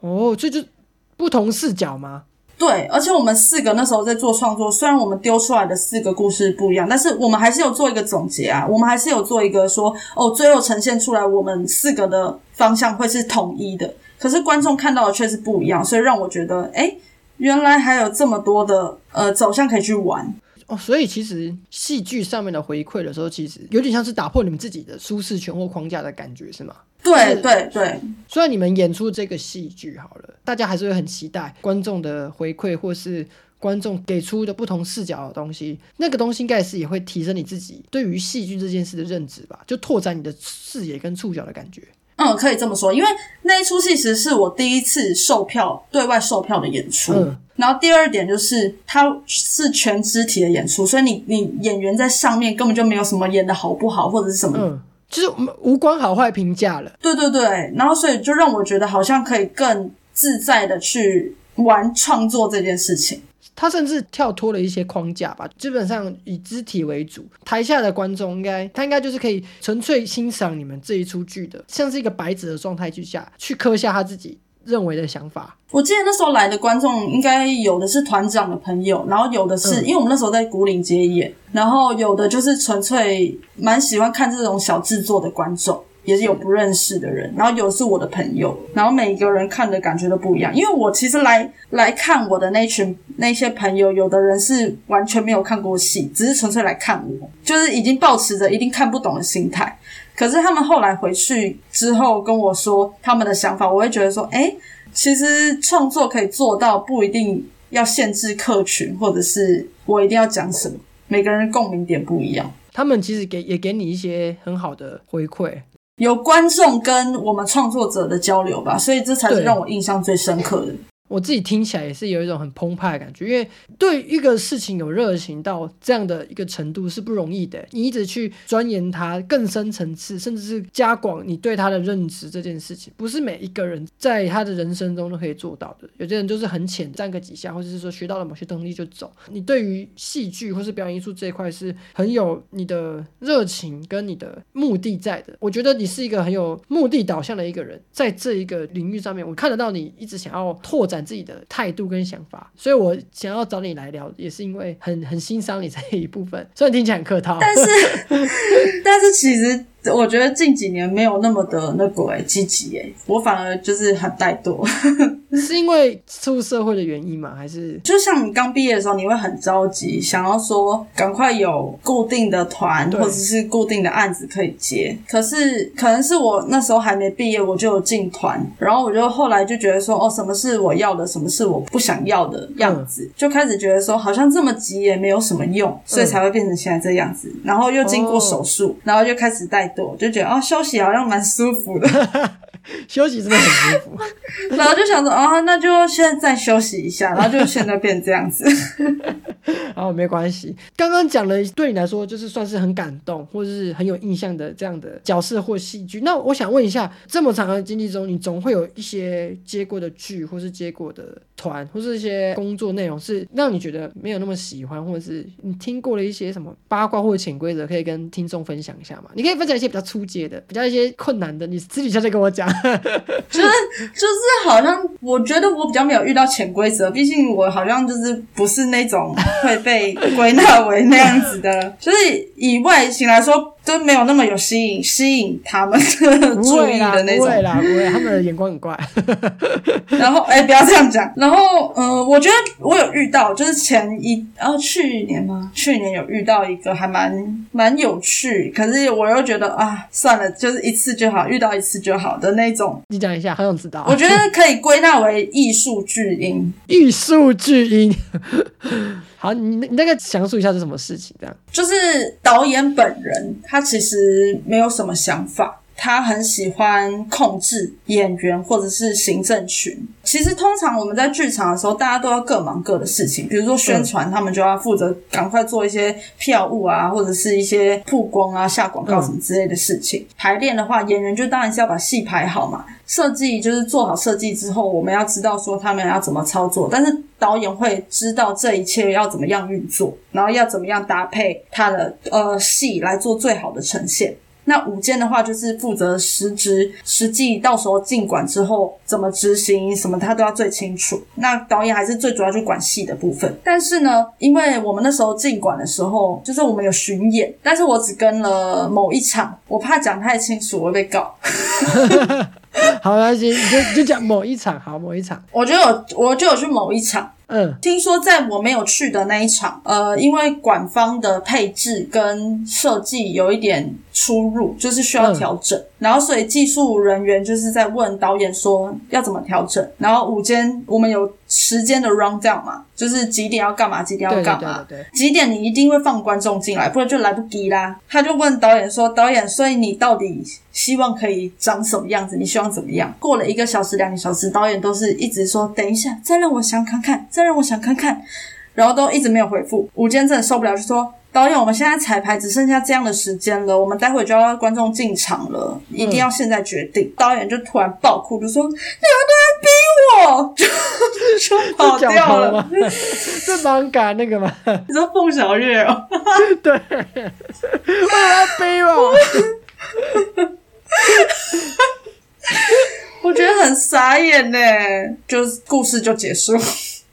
哦，这就不同视角吗？对，而且我们四个那时候在做创作，虽然我们丢出来的四个故事不一样，但是我们还是有做一个总结啊，我们还是有做一个说，哦，最后呈现出来我们四个的方向会是统一的，可是观众看到的却是不一样，所以让我觉得，哎，原来还有这么多的呃走向可以去玩。哦，所以其实戏剧上面的回馈的时候，其实有点像是打破你们自己的舒适圈或框架的感觉，是吗？对对对。虽然你们演出这个戏剧好了，大家还是会很期待观众的回馈，或是观众给出的不同视角的东西。那个东西应该是也会提升你自己对于戏剧这件事的认知吧，就拓展你的视野跟触角的感觉。嗯，可以这么说，因为那一出戏其实是我第一次售票对外售票的演出。嗯，然后第二点就是它是全肢体的演出，所以你你演员在上面根本就没有什么演的好不好或者是什么，嗯，就是无关好坏评价了。对对对，然后所以就让我觉得好像可以更自在的去玩创作这件事情。他甚至跳脱了一些框架吧，基本上以肢体为主。台下的观众应该，他应该就是可以纯粹欣赏你们这一出剧的，像是一个白纸的状态之下去刻下他自己认为的想法。我记得那时候来的观众应该有的是团长的朋友，然后有的是因为我们那时候在古岭街演，然后有的就是纯粹蛮喜欢看这种小制作的观众。也是有不认识的人，然后有是我的朋友，然后每个人看的感觉都不一样。因为我其实来来看我的那群那些朋友，有的人是完全没有看过戏，只是纯粹来看我，就是已经抱持着一定看不懂的心态。可是他们后来回去之后跟我说他们的想法，我会觉得说，哎，其实创作可以做到不一定要限制客群，或者是我一定要讲什么，每个人共鸣点不一样。他们其实给也给你一些很好的回馈。有观众跟我们创作者的交流吧，所以这才是让我印象最深刻的。我自己听起来也是有一种很澎湃的感觉，因为对一个事情有热情到这样的一个程度是不容易的。你一直去钻研它更深层次，甚至是加广你对它的认知，这件事情不是每一个人在他的人生中都可以做到的。有些人就是很浅，站个几下，或者是说学到了某些东西就走。你对于戏剧或是表演艺术这一块是很有你的热情跟你的目的在的。我觉得你是一个很有目的导向的一个人，在这一个领域上面，我看得到你一直想要拓展。自己的态度跟想法，所以我想要找你来聊，也是因为很很欣赏你这一部分。虽然听起来很客套，但是 [LAUGHS] 但是其实。我觉得近几年没有那么的那个哎积极哎，我反而就是很怠惰，[LAUGHS] 是因为出社会的原因吗？还是就像你刚毕业的时候，你会很着急，想要说赶快有固定的团或者是固定的案子可以接。可是可能是我那时候还没毕业，我就有进团，然后我就后来就觉得说，哦，什么是我要的，什么是我不想要的样子，就开始觉得说，好像这么急也没有什么用，所以才会变成现在这样子。然后又经过手术，然后就开始带。我就觉得哦，休息好像蛮舒服的，[LAUGHS] [LAUGHS] 休息真的很舒服。[LAUGHS] 然后就想着啊，那就现在再休息一下，然后就现在变这样子。[LAUGHS] 哦，没关系。刚刚讲了，对你来说就是算是很感动，或者是很有印象的这样的角色或戏剧。那我想问一下，这么长的经历中，你总会有一些接过的剧，或是接过的团或是一些工作内容是让你觉得没有那么喜欢，或者是你听过了一些什么八卦或者潜规则，可以跟听众分享一下吗？你可以分享一些比较粗阶的，比较一些困难的，你私底下再跟我讲。[LAUGHS] 就是就是好像我觉得我比较没有遇到潜规则，毕竟我好像就是不是那种会被归纳为那样子的，就是以外形来说。都没有那么有吸引吸引他们的注意的那种，不会啦，不会，他们的眼光很怪。[LAUGHS] 然后，哎，不要这样讲。然后，嗯，我觉得我有遇到，就是前一，然后去年吗？去年有遇到一个还蛮蛮有趣，可是我又觉得啊，算了，就是一次就好，遇到一次就好的那种。你讲一下，很想知道。我觉得可以归纳为艺术巨婴。艺术巨婴。好，你你那个详述一下是什么事情？这样就是导演本人，他其实没有什么想法，他很喜欢控制演员或者是行政群。其实通常我们在剧场的时候，大家都要各忙各的事情，比如说宣传，他们就要负责赶快做一些票务啊，或者是一些曝光啊、下广告什么之类的事情。排练的话，演员就当然是要把戏排好嘛。设计就是做好设计之后，我们要知道说他们要怎么操作，但是导演会知道这一切要怎么样运作，然后要怎么样搭配他的呃戏来做最好的呈现。那午间的话，就是负责实职实际到时候进馆之后怎么执行什么，他都要最清楚。那导演还是最主要就管戏的部分。但是呢，因为我们那时候进馆的时候，就是我们有巡演，但是我只跟了某一场，我怕讲太清楚会被告。[LAUGHS] 好，那行，你就就讲某一场，好，某一场，我就有，我就有去某一场。嗯，听说在我没有去的那一场，呃，因为馆方的配置跟设计有一点出入，就是需要调整。然后，所以技术人员就是在问导演说要怎么调整。然后午间我们有时间的 run down 嘛，就是几点要干嘛，几点要干嘛，几点你一定会放观众进来，不然就来不及啦。他就问导演说：“导演，所以你到底希望可以长什么样子？你希望怎么样？”过了一个小时、两个小时，导演都是一直说：“等一下，再让我想看看，再让我想看看。”然后都一直没有回复。午间真的受不了，就说。导演，我们现在彩排只剩下这样的时间了，我们待会就要观众进场了，一定要现在决定。导演就突然爆哭，就说：“你们都在逼我！”就 [LAUGHS] 就跑掉了。这蛮赶 [LAUGHS] 那个吗？你说凤小岳哦？[LAUGHS] 对，为什么要逼我？我觉得很傻眼呢，就故事就结束。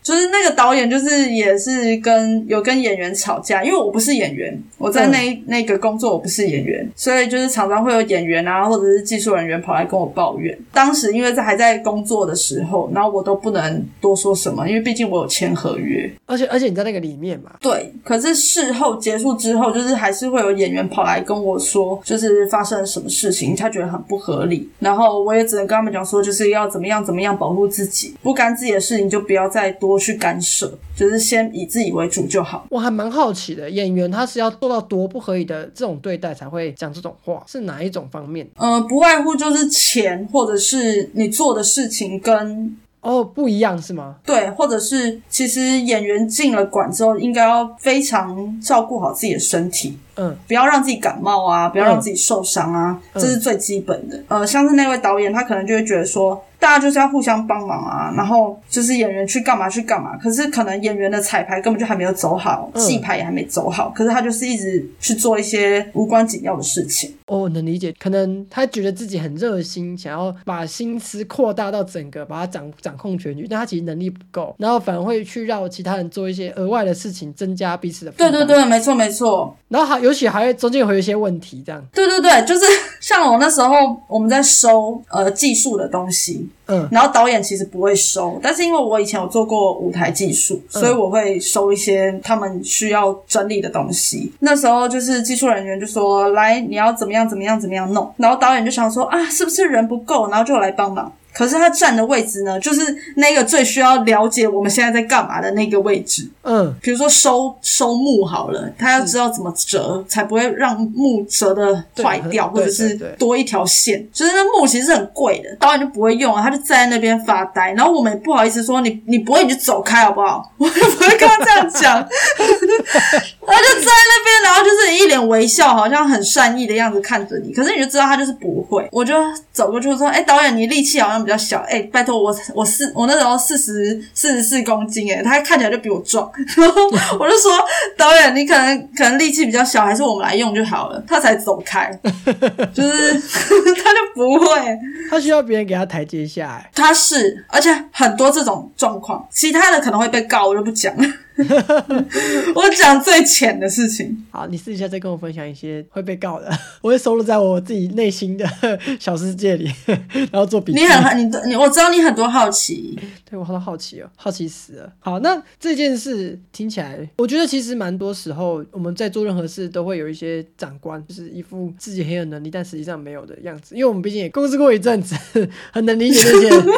就是那个导演，就是也是跟有跟演员吵架，因为我不是演员，我在那那个工作我不是演员，所以就是常常会有演员啊，或者是技术人员跑来跟我抱怨。当时因为在还在工作的时候，然后我都不能多说什么，因为毕竟我有签合约，而且而且你在那个里面嘛。对，可是事后结束之后，就是还是会有演员跑来跟我说，就是发生了什么事情，他觉得很不合理，然后我也只能跟他们讲说，就是要怎么样怎么样保护自己，不干自己的事情就不要再多。去干涉，就是先以自己为主就好。我还蛮好奇的，演员他是要做到多不合理的这种对待才会讲这种话，是哪一种方面？呃，不外乎就是钱，或者是你做的事情跟哦不一样是吗？对，或者是其实演员进了馆之后，应该要非常照顾好自己的身体。嗯，不要让自己感冒啊，不要让自己受伤啊，这是最基本的。呃，像是那位导演，他可能就会觉得说，大家就是要互相帮忙啊，然后就是演员去干嘛去干嘛。可是可能演员的彩排根本就还没有走好，戏排也还没走好，可是他就是一直去做一些无关紧要的事情。哦，能理解，可能他觉得自己很热心，想要把心思扩大到整个，把它掌掌控全局，但他其实能力不够，然后反而会去让其他人做一些额外的事情，增加彼此的。对对对，没错没错。然后还尤其还会中间会有一些问题，这样。对对对，就是像我那时候我们在收呃技术的东西，嗯，然后导演其实不会收，但是因为我以前有做过舞台技术，所以我会收一些他们需要整理的东西。那时候就是技术人员就说：“来，你要怎么样怎么样怎么样弄。”然后导演就想说：“啊，是不是人不够？”然后就来帮忙。可是他站的位置呢，就是那个最需要了解我们现在在干嘛的那个位置。嗯，比如说收收木好了，他要知道怎么折，才不会让木折的坏掉，或者是多一条线。就是那木其实很贵的，导演就不会用啊，他就站在那边发呆。然后我们也不好意思说你你不会你就走开好不好？[LAUGHS] 我也不会跟他这样讲，他就站在那边，然后就是一脸脸微笑，好像很善意的样子看着你，可是你就知道他就是不会。我就走过去说：“哎，导演，你力气好像比较小，哎，拜托我，我四我那时候四十四十四公斤，哎，他看起来就比我壮。[LAUGHS] 然后我就说，导演，你可能可能力气比较小，还是我们来用就好了。他才走开，[LAUGHS] 就是 [LAUGHS] 他就不会，他需要别人给他台阶下。哎，他是，而且很多这种状况，其他的可能会被告，我就不讲了。[LAUGHS] 我讲最浅的事情。好，你私底下再跟我分享一些会被告的，[LAUGHS] 我会收录在我自己内心的小世界里，[LAUGHS] 然后做笔记。你很你你，我知道你很多好奇，对我好多好奇哦，好奇死了。好，那这件事听起来，我觉得其实蛮多时候我们在做任何事都会有一些长官，就是一副自己很有能力，但实际上没有的样子。因为我们毕竟也共事过一阵子，很能理解那些。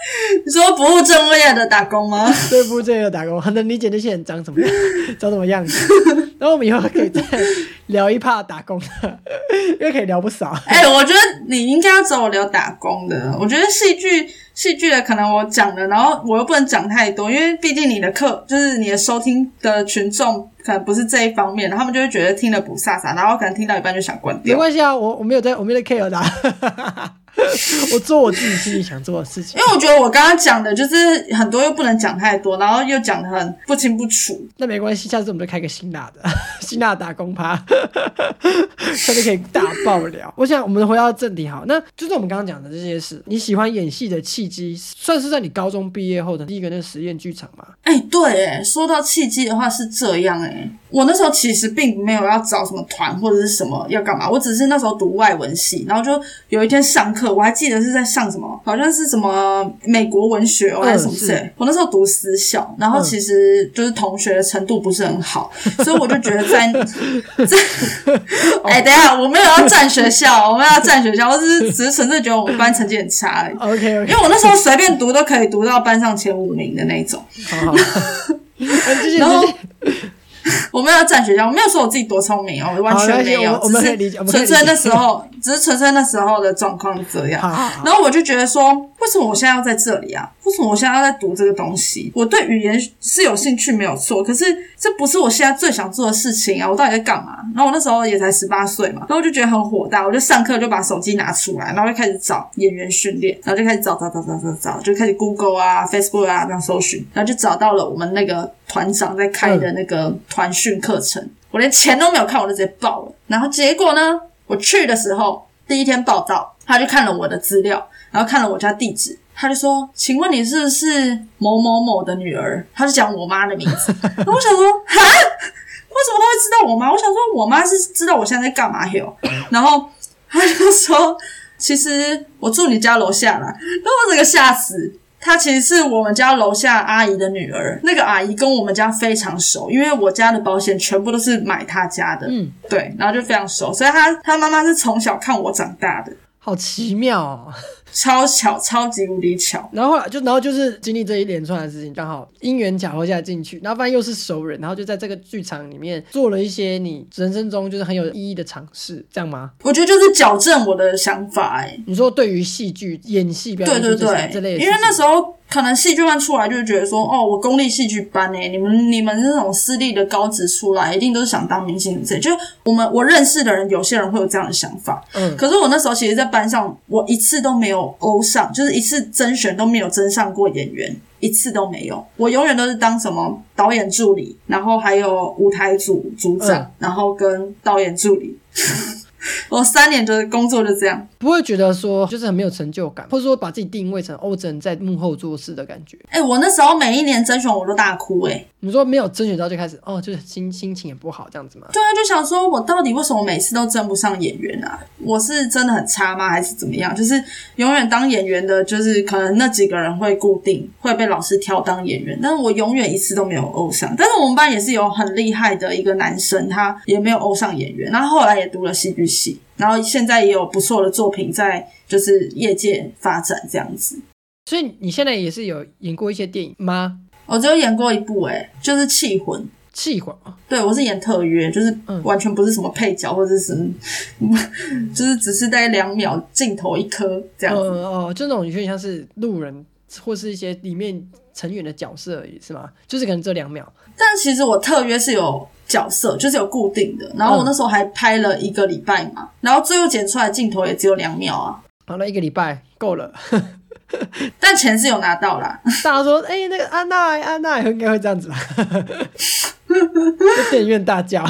[LAUGHS] 你说不务正业的打工吗？[LAUGHS] 对，不务正业的打工，很能理解那些人长什么样，[LAUGHS] 长什么样子。然后我们以后可以再聊一趴打工的，因为可以聊不少。哎，我觉得你应该要找我聊打工的。我觉得戏剧戏剧的可能我讲的，然后我又不能讲太多，因为毕竟你的课就是你的收听的群众可能不是这一方面，然后他们就会觉得听了不飒飒，然后可能听到一半就想关掉。没关系啊，我我没有在，我没有在 care 的。[LAUGHS] 我做我自己心里想做的事情，因为我觉得我刚刚讲的就是很多又不能讲太多，然后又讲的很不清不楚。那没关系，下次我们就开个辛辣的 [LAUGHS] 辛辣打工趴，[LAUGHS] 下次可以大爆聊。我想我们回到正题，好，那就是我们刚刚讲的这些事。你喜欢演戏的契机，算是在你高中毕业后的第一个那个实验剧场吗？哎，对，哎，说到契机的话是这样，哎，我那时候其实并没有要找什么团或者是什么要干嘛，我只是那时候读外文系，然后就有一天上课。我还记得是在上什么，好像是什么美国文学还是什么之类。我那时候读私校，然后其实就是同学的程度不是很好，[LAUGHS] 所以我就觉得在 [LAUGHS] 在哎，等下我没有要占学校，我们要占学校，我只是只是纯粹觉得我们班成绩很差。[LAUGHS] OK 因为我那时候随便读都可以读到班上前五名的那种。好，然后。[LAUGHS] 我没有占学校，我没有说我自己多聪明哦，我完全没有，只是纯粹那时候，[LAUGHS] 只是纯粹那时候的状况这样。然后我就觉得说，为什么我现在要在这里啊？为什么我现在要在读这个东西？我对语言是有兴趣，没有错，可是这不是我现在最想做的事情啊！我到底在干嘛？然后我那时候也才十八岁嘛，然后我就觉得很火大，我就上课就把手机拿出来，然后就开始找演员训练，然后就开始找找找找找找，就开始 Google 啊、Facebook 啊这样搜寻，然后就找到了我们那个团长在开的那个团训课程。我连钱都没有看，我就直接报了。然后结果呢，我去的时候第一天报道，他就看了我的资料，然后看了我家地址。他就说：“请问你是不是某某某的女儿？”他就讲我妈的名字。[LAUGHS] 我想说：“哈，为什么他会知道我妈？”我想说：“我妈是知道我现在在干嘛哟。”然后他就说：“其实我住你家楼下啦。”然后我整个吓死。她其实是我们家楼下阿姨的女儿。那个阿姨跟我们家非常熟，因为我家的保险全部都是买她家的。嗯，对，然后就非常熟，所以她她妈妈是从小看我长大的。好奇妙哦。超巧，超级无敌巧。然后后来就，然后就是经历这一连串的事情，刚好因缘巧合下进去，然后发现又是熟人，然后就在这个剧场里面做了一些你人生中就是很有意义的尝试，这样吗？我觉得就是矫正我的想法。哎，你说对于戏剧演戏，对对对，这类，因为那时候。可能戏剧班出来就是觉得说，哦，我公立戏剧班诶，你们你们那种私立的高职出来，一定都是想当明星之类。就我们我认识的人，有些人会有这样的想法。嗯。可是我那时候其实，在班上，我一次都没有欧上，就是一次甄选都没有甄上过演员，一次都没有。我永远都是当什么导演助理，然后还有舞台组组长，然后跟导演助理。[LAUGHS] 我三年的工作就这样，不会觉得说就是很没有成就感，或者说把自己定位成欧真在幕后做事的感觉。哎，我那时候每一年甄选我都大哭哎。你说没有甄选到就开始哦，就是心心情也不好这样子吗？对啊，就想说我到底为什么每次都争不上演员啊？我是真的很差吗？还是怎么样？就是永远当演员的，就是可能那几个人会固定会被老师挑当演员，但是我永远一次都没有欧上。但是我们班也是有很厉害的一个男生，他也没有欧上演员，然后后来也读了戏剧系，然后现在也有不错的作品在就是业界发展这样子。所以你现在也是有演过一些电影吗？我只有演过一部，哎，就是《气魂》。气魂啊，对我是演特约，就是完全不是什么配角或者是，[LAUGHS] 就是只是大概两秒镜头一颗这样子。哦，就那种有点像是路人或是一些里面成员的角色而已，是吗？就是可能这两秒。但其实我特约是有。角色，就是有固定的。然后我那时候还拍了一个礼拜嘛，然后最后剪出来的镜头也只有两秒啊。好了，一个礼拜够了。[LAUGHS] 但钱是有拿到啦。[LAUGHS] 大家说，哎、那个安娜，安娜应该会这样子吧？在电影院大叫。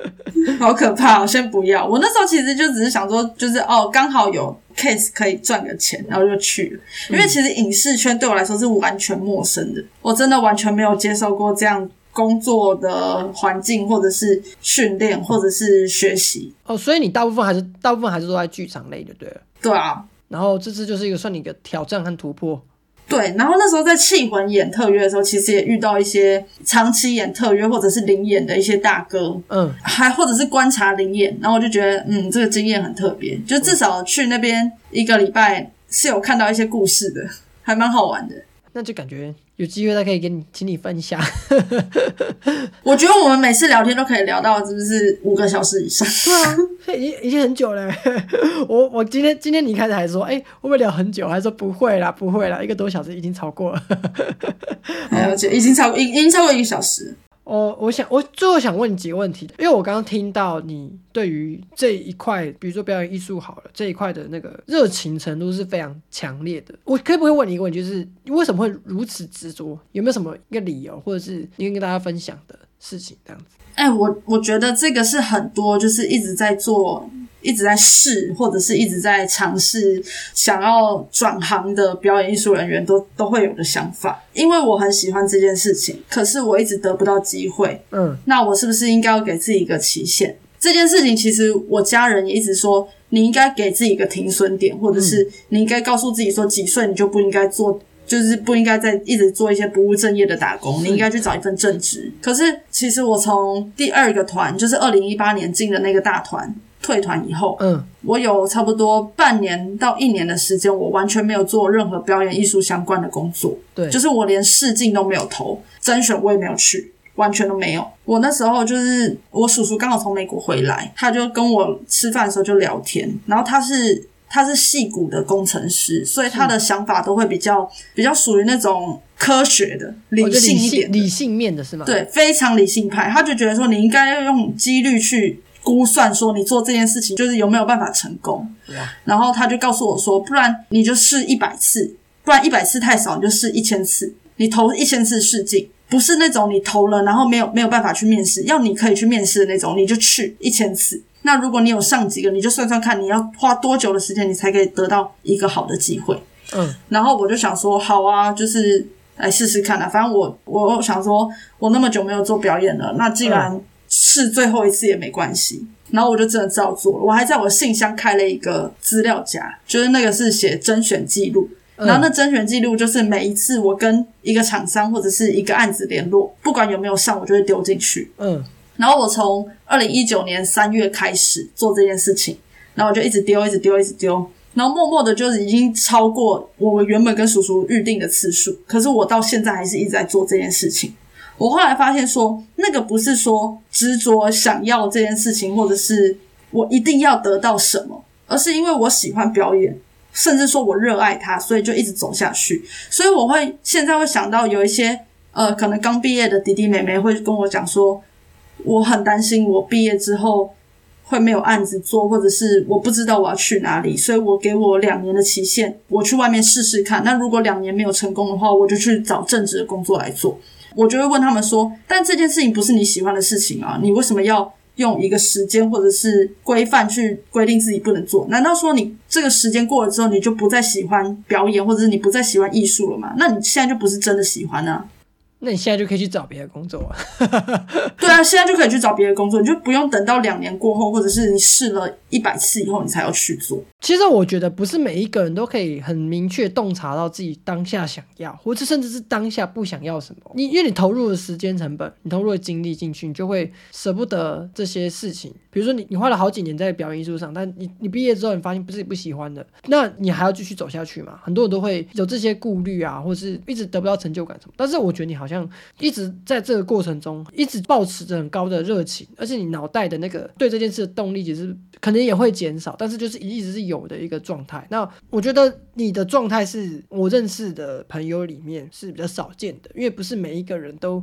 [LAUGHS] 好可怕、哦！先不要。我那时候其实就只是想说，就是哦，刚好有 case 可以赚个钱，然后就去了。因为其实影视圈对我来说是完全陌生的，我真的完全没有接受过这样工作的环境，或者是训练，或者是学习。哦，所以你大部分还是大部分还是都在剧场类的，对了。对啊，然后这次就是一个算你一个挑战和突破。对。然后那时候在气魂演特约的时候，其实也遇到一些长期演特约或者是灵演的一些大哥，嗯，还或者是观察灵演，然后我就觉得，嗯，这个经验很特别，就至少去那边一个礼拜是有看到一些故事的，还蛮好玩的。那就感觉有机会再可以跟你请你分享。[LAUGHS] 我觉得我们每次聊天都可以聊到，是不是五个小时以上？对啊，已经已经很久了。[LAUGHS] 我我今天今天你开始还说，哎、会不会聊很久？还说不会啦，不会啦，一个多小时已经超过了。还有，就已经超过，已已经超过一个小时。我我想我最后想问你几个问题，因为我刚刚听到你对于这一块，比如说表演艺术好了这一块的那个热情程度是非常强烈的。我可不可以问你一个问题，就是为什么会如此执着？有没有什么一个理由，或者是你可以跟大家分享的事情？这样子，哎、我我觉得这个是很多就是一直在做、一直在试，或者是一直在尝试想要转行的表演艺术人员都都会有的想法。因为我很喜欢这件事情，可是我一直得不到机会。嗯那我是不是应该要给自己一个期限？这件事情其实我家人也一直说，你应该给自己一个停损点，或者是你应该告诉自己说，几岁你就不应该做，就是不应该再一直做一些不务正业的打工，你应该去找一份正职。可是其实我从第二个团，就是二零一八年进的那个大团退团以后，嗯我有差不多半年到一年的时间，我完全没有做任何表演艺术相关的工作。对，就是我连试镜都没有投，甄选我也没有去，完全都没有。我那时候就是我叔叔刚好从美国回来，他就跟我吃饭的时候就聊天，然后他是他是戏骨的工程师，所以他的想法都会比较比较属于那种科学的、理性一点理性面的是吗？，对，非常理性派，他就觉得说你应该要用几率去估算，说你做这件事情就是有没有办法成功。哇然后他就告诉我说，不然你就试一百次，不然一百次太少，你就试一千次，你投一千次试镜。不是那种你投了然后没有没有办法去面试，要你可以去面试的那种，你就去一千次。那如果你有上几个，你就算算看你要花多久的时间，你才可以得到一个好的机会。嗯然后我就想说，好啊，就是来试试看啊。反正我我想说，我那么久没有做表演了，那既然试最后一次也没关系。然后我就真的照做了，我还在我信箱开了一个资料夹，就是那个是写甄选记录。嗯然后那甄选记录就是每一次我跟一个厂商或者是一个案子联络，不管有没有上，我就会丢进去。嗯然后我从二零一九年三月开始做这件事情，然后我就一直丢，一直丢，一直丢，然后默默的就是已经超过我原本跟叔叔预定的次数，可是我到现在还是一直在做这件事情。我后来发现说，那个不是说执着想要这件事情，或者是我一定要得到什么，而是因为我喜欢表演，甚至说我热爱它，所以就一直走下去。所以我会现在会想到有一些呃，可能刚毕业的弟弟妹妹会跟我讲说，我很担心我毕业之后会没有案子做，或者是我不知道我要去哪里，所以我给我两年的期限，我去外面试试看。那如果两年没有成功的话，我就去找正职的工作来做。我就会问他们说，但这件事情不是你喜欢的事情啊，你为什么要用一个时间或者是规范去规定自己不能做？难道说你这个时间过了之后，你就不再喜欢表演，或者是你不再喜欢艺术了吗？那你现在就不是真的喜欢呢。那你现在就可以去找别的工作啊。[LAUGHS] 对啊，现在就可以去找别的工作，你就不用等到两年过后，或者是你试了一百次以后，你才要去做。其实我觉得不是每一个人都可以很明确洞察到自己当下想要，或者甚至是当下不想要什么。你因为你投入的时间成本，你投入的精力进去，你就会舍不得这些事情。比如说你你花了好几年在表演艺术上，但你你毕业之后你发现不是你不喜欢的，那你还要继续走下去嘛？很多人都会有这些顾虑啊，或者是一直得不到成就感什么。但是我觉得你好像一直在这个过程中，一直保持着很高的热情，而且你脑袋的那个对这件事的动力，其实可能也会减少，但是就是一直是有的一个状态。那我觉得你的状态是我认识的朋友里面是比较少见的，因为不是每一个人都。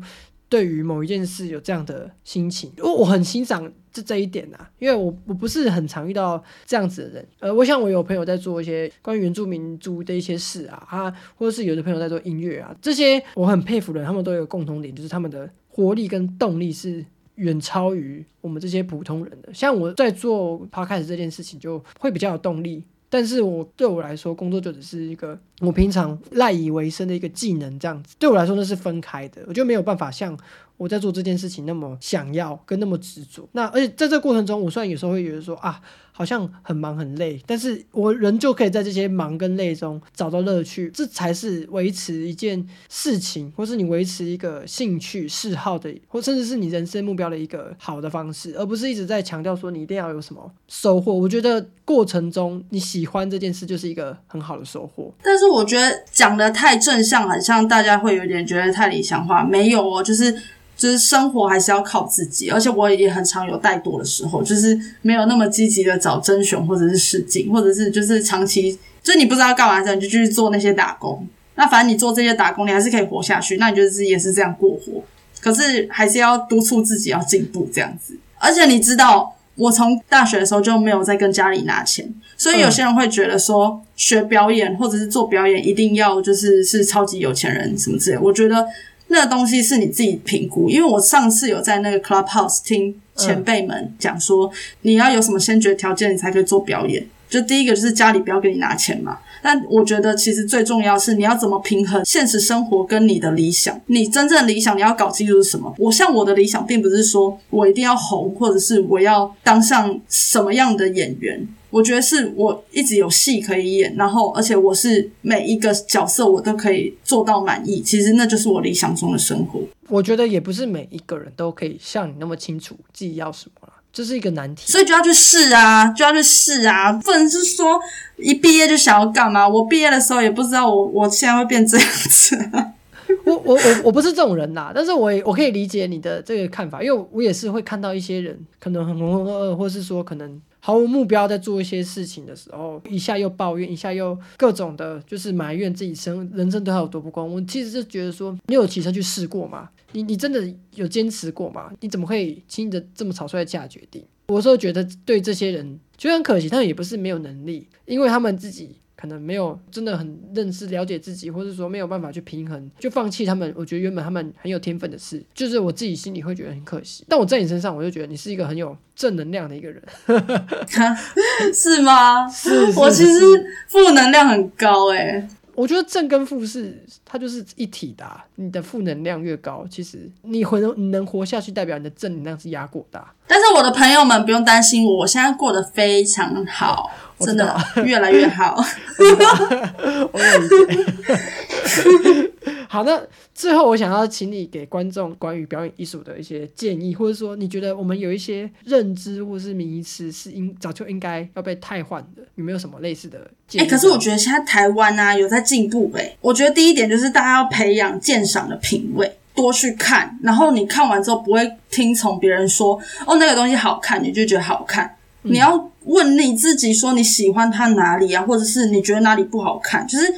对于某一件事有这样的心情，因为我很欣赏这这一点啊，因为我我不是很常遇到这样子的人。呃，我想我有朋友在做一些关于原住民族的一些事啊，啊，或者是有的朋友在做音乐啊，这些我很佩服的人，他们都有共同点，就是他们的活力跟动力是远超于我们这些普通人的。像我在做 podcast 这件事情，就会比较有动力。但是我对我来说，工作就只是一个我平常赖以为生的一个技能，这样子对我来说那是分开的，我就没有办法像我在做这件事情那么想要跟那么执着。那而且在这个过程中，我虽然有时候会觉得说啊。好像很忙很累，但是我仍就可以在这些忙跟累中找到乐趣，这才是维持一件事情，或是你维持一个兴趣嗜好的，或甚至是你人生目标的一个好的方式，而不是一直在强调说你一定要有什么收获。我觉得过程中你喜欢这件事就是一个很好的收获。但是我觉得讲的太正向，好像大家会有点觉得太理想化。没有哦，就是。就是生活还是要靠自己，而且我也很常有怠惰的时候，就是没有那么积极的找甄选或者是试镜，或者是就是长期，就你不知道干嘛的时候，你就继续做那些打工。那反正你做这些打工，你还是可以活下去。那你就是也是这样过活，可是还是要督促自己要进步这样子。而且你知道，我从大学的时候就没有再跟家里拿钱，所以有些人会觉得说学表演或者是做表演一定要就是是超级有钱人什么之类。我觉得。那个东西是你自己评估，因为我上次有在那个 Clubhouse 听前辈们讲说，你要有什么先决条件，你才可以做表演。就第一个就是家里不要给你拿钱嘛。但我觉得其实最重要是你要怎么平衡现实生活跟你的理想。你真正理想你要搞清楚是什么。我像我的理想，并不是说我一定要红，或者是我要当上什么样的演员。我觉得是我一直有戏可以演，然后而且我是每一个角色我都可以做到满意。其实那就是我理想中的生活。我觉得也不是每一个人都可以像你那么清楚自己要什么了，这是一个难题。所以就要去试啊，就要去试啊，不能是说一毕业就想要干嘛。我毕业的时候也不知道我我现在会变这样子。[LAUGHS] 我我我我不是这种人呐，但是我也我可以理解你的这个看法，因为我也是会看到一些人可能很浑浑噩噩，或是说可能。毫无目标在做一些事情的时候，一下又抱怨，一下又各种的，就是埋怨自己生人生对他有多不公。我其实是觉得说，你有骑车去试过吗？你你真的有坚持过吗？你怎么会轻易的这么草率的下决定？我说觉得对这些人就很可惜，他们也不是没有能力，因为他们自己。可能没有真的很认识了解自己，或者说没有办法去平衡，就放弃他们。我觉得原本他们很有天分的事，就是我自己心里会觉得很可惜。但我在你身上，我就觉得你是一个很有正能量的一个人，[LAUGHS] 是吗？是，[LAUGHS] 我其实负能量很高哎。我觉得正跟负是它就是一体的，你的负能量越高，其实你活你能活下去，代表你的正能量是压过大。但是我的朋友们不用担心我，我现在过得非常好，[LAUGHS] 真的越来越好。[LAUGHS] 我 [LAUGHS] 理解。好，那最后我想要请你给观众关于表演艺术的一些建议，或者说你觉得我们有一些认知或是名词是应早就应该要被汰换的，有没有什么类似的？哎，可是我觉得现在台湾啊有在进步哎。我觉得第一点就是大家要培养鉴赏的品味，多去看，然后你看完之后不会听从别人说哦那个东西好看，你就觉得好看。你要问你自己说你喜欢它哪里啊，或者是你觉得哪里不好看，就是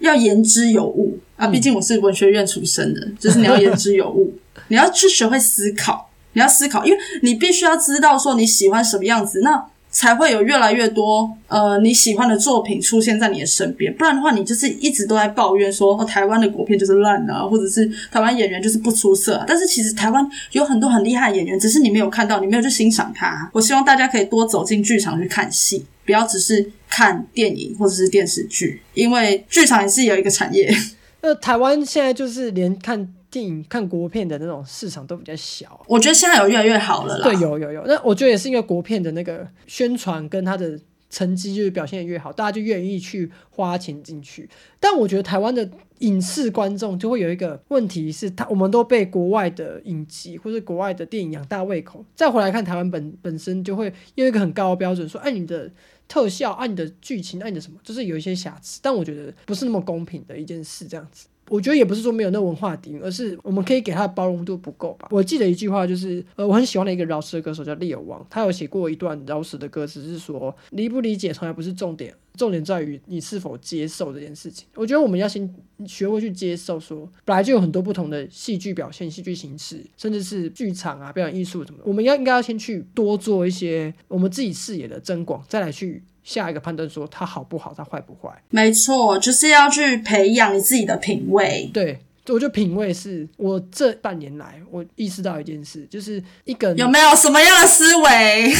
要言之有物。啊，毕竟我是文学院出身的，就是你要言之有物，[LAUGHS] 你要去学会思考，你要思考，因为你必须要知道说你喜欢什么样子，那才会有越来越多呃你喜欢的作品出现在你的身边。不然的话，你就是一直都在抱怨说台湾的国片就是烂啊，或者是台湾演员就是不出色。但是其实台湾有很多很厉害的演员，只是你没有看到，你没有去欣赏他。我希望大家可以多走进剧场去看戏，不要只是看电影或者是电视剧，因为剧场也是有一个产业。[LAUGHS] 那台湾现在就是连看电影、看国片的那种市场都比较小。我觉得现在有越来越好了啦。对，有有有。那我觉得也是因为国片的那个宣传跟它的成绩就是表现越好，大家就愿意去花钱进去。但我觉得台湾的影视观众就会有一个问题是，他我们都被国外的影集或者国外的电影养大胃口，再回来看台湾本本身就会用一个很高的标准说，哎，你的。特效按你的剧情按你的什么，就是有一些瑕疵，但我觉得不是那么公平的一件事。这样子，我觉得也不是说没有那文化底蕴，而是我们可以给他的包容度不够吧。我记得一句话，就是呃，我很喜欢的一个饶舌歌手叫利友王，他有写过一段饶舌的歌词，是说理不理解从来不是重点，重点在于你是否接受这件事情。我觉得我们要先学会去接受说本来就有很多不同的戏剧表现、戏剧形式，甚至是剧场啊、表演艺术什么的。我们要应该要先去多做一些我们自己视野的增广，再来去下一个判断，说它好不好，它坏不坏。没错，就是要去培养你自己的品味。对，我觉得品味是我这半年来我意识到一件事，就是一个有没有什么样的思维？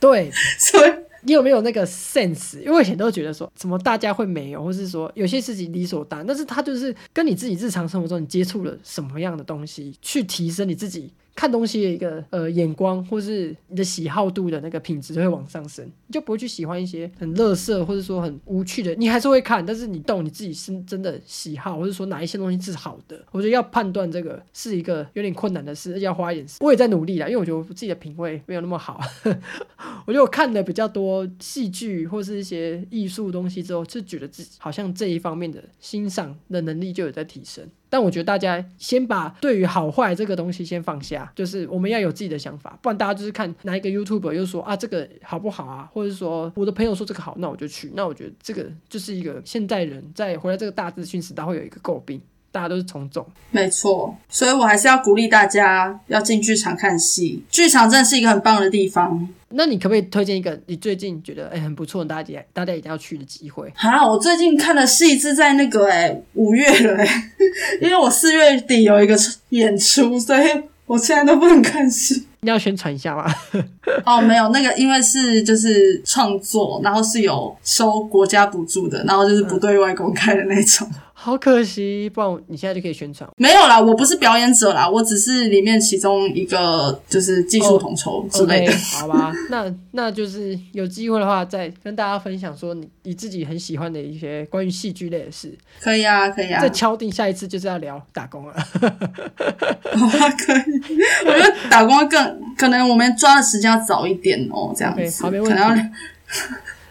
对，[LAUGHS] 所以你有没有那个 sense？因为以前都觉得说，怎么大家会没有，或是说有些事情理所当然，但是它就是跟你自己日常生活中你接触了什么样的东西，去提升你自己看东西的一个呃眼光，或是你的喜好度的那个品质会往上升，你就不会去喜欢一些很垃圾或者说很无趣的，你还是会看，但是你懂你自己是真的喜好，或者说哪一些东西是好的，我觉得要判断这个是一个有点困难的事，而且要花一点。我也在努力啦，因为我觉得我自己的品味没有那么好，[LAUGHS] 我觉得我看的比较多戏剧或是一些艺术东西之后，就觉得自己好像这一方面的欣赏的能力就有在提升。但我觉得大家先把对于好坏这个东西先放下，就是我们要有自己的想法，不然大家就是看哪一个 YouTube 又说啊这个好不好啊，或者说我的朋友说这个好，那我就去。那我觉得这个就是一个现代人在回来这个大资讯时代会有一个诟病，大家都是从众。没错，所以我还是要鼓励大家要进剧场看戏，剧场真的是一个很棒的地方。那你可不可以推荐一个你最近觉得哎、很不错，大家大家一定要去的机会？啊，我最近看的戏是在那个哎、五月了哎、[LAUGHS] 因为我四月底有一个演出，所以我现在都不能看戏。你要宣传一下吗？[LAUGHS] 哦，没有那个，因为是就是创作，然后是有收国家补助的，然后就是不对外公开的那种。好可惜，不然你现在就可以宣传。没有啦，我不是表演者啦，我只是里面其中一个就是技术统筹之类的。好吧，那那就是有机会的话，再跟大家分享说你你自己很喜欢的一些关于戏剧类的事。可以啊，可以啊再，敲定下一次就是要聊打工了。可以。我觉得打工会更可能，我们抓的时间要早一点哦，这样子好没问题可能要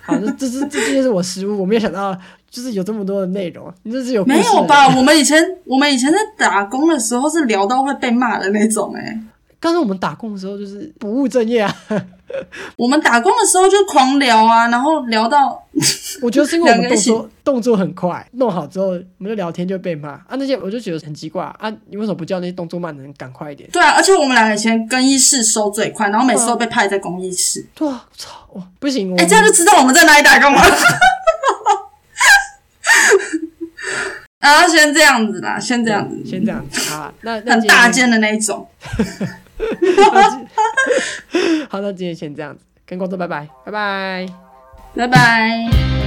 好，这这是这今天是我失误，我没有想到就是有这么多的内容，你这是有没有吧？？我们以前我们以前在打工的时候是聊到会被骂的那种哎、刚才我们打工的时候就是不务正业啊，[LAUGHS] 我们打工的时候就狂聊啊，然后聊到 [LAUGHS] 我觉得是因为我们动作动作很快，弄好之后我们就聊天就被骂啊，那些我就觉得很奇怪啊，你为什么不叫那些动作慢的人赶快一点？对啊，而且我们两个以前更衣室收最快，然后每次都被派在更衣室。对啊，操哇，不行，我哎、这样就知道我们在哪里打工了。[LAUGHS] 然后先这样子啦，先这样子，先这样子啊，那那很大件的那一种。[LAUGHS] 好，那今天先这样子，跟观众拜拜，拜拜。拜拜。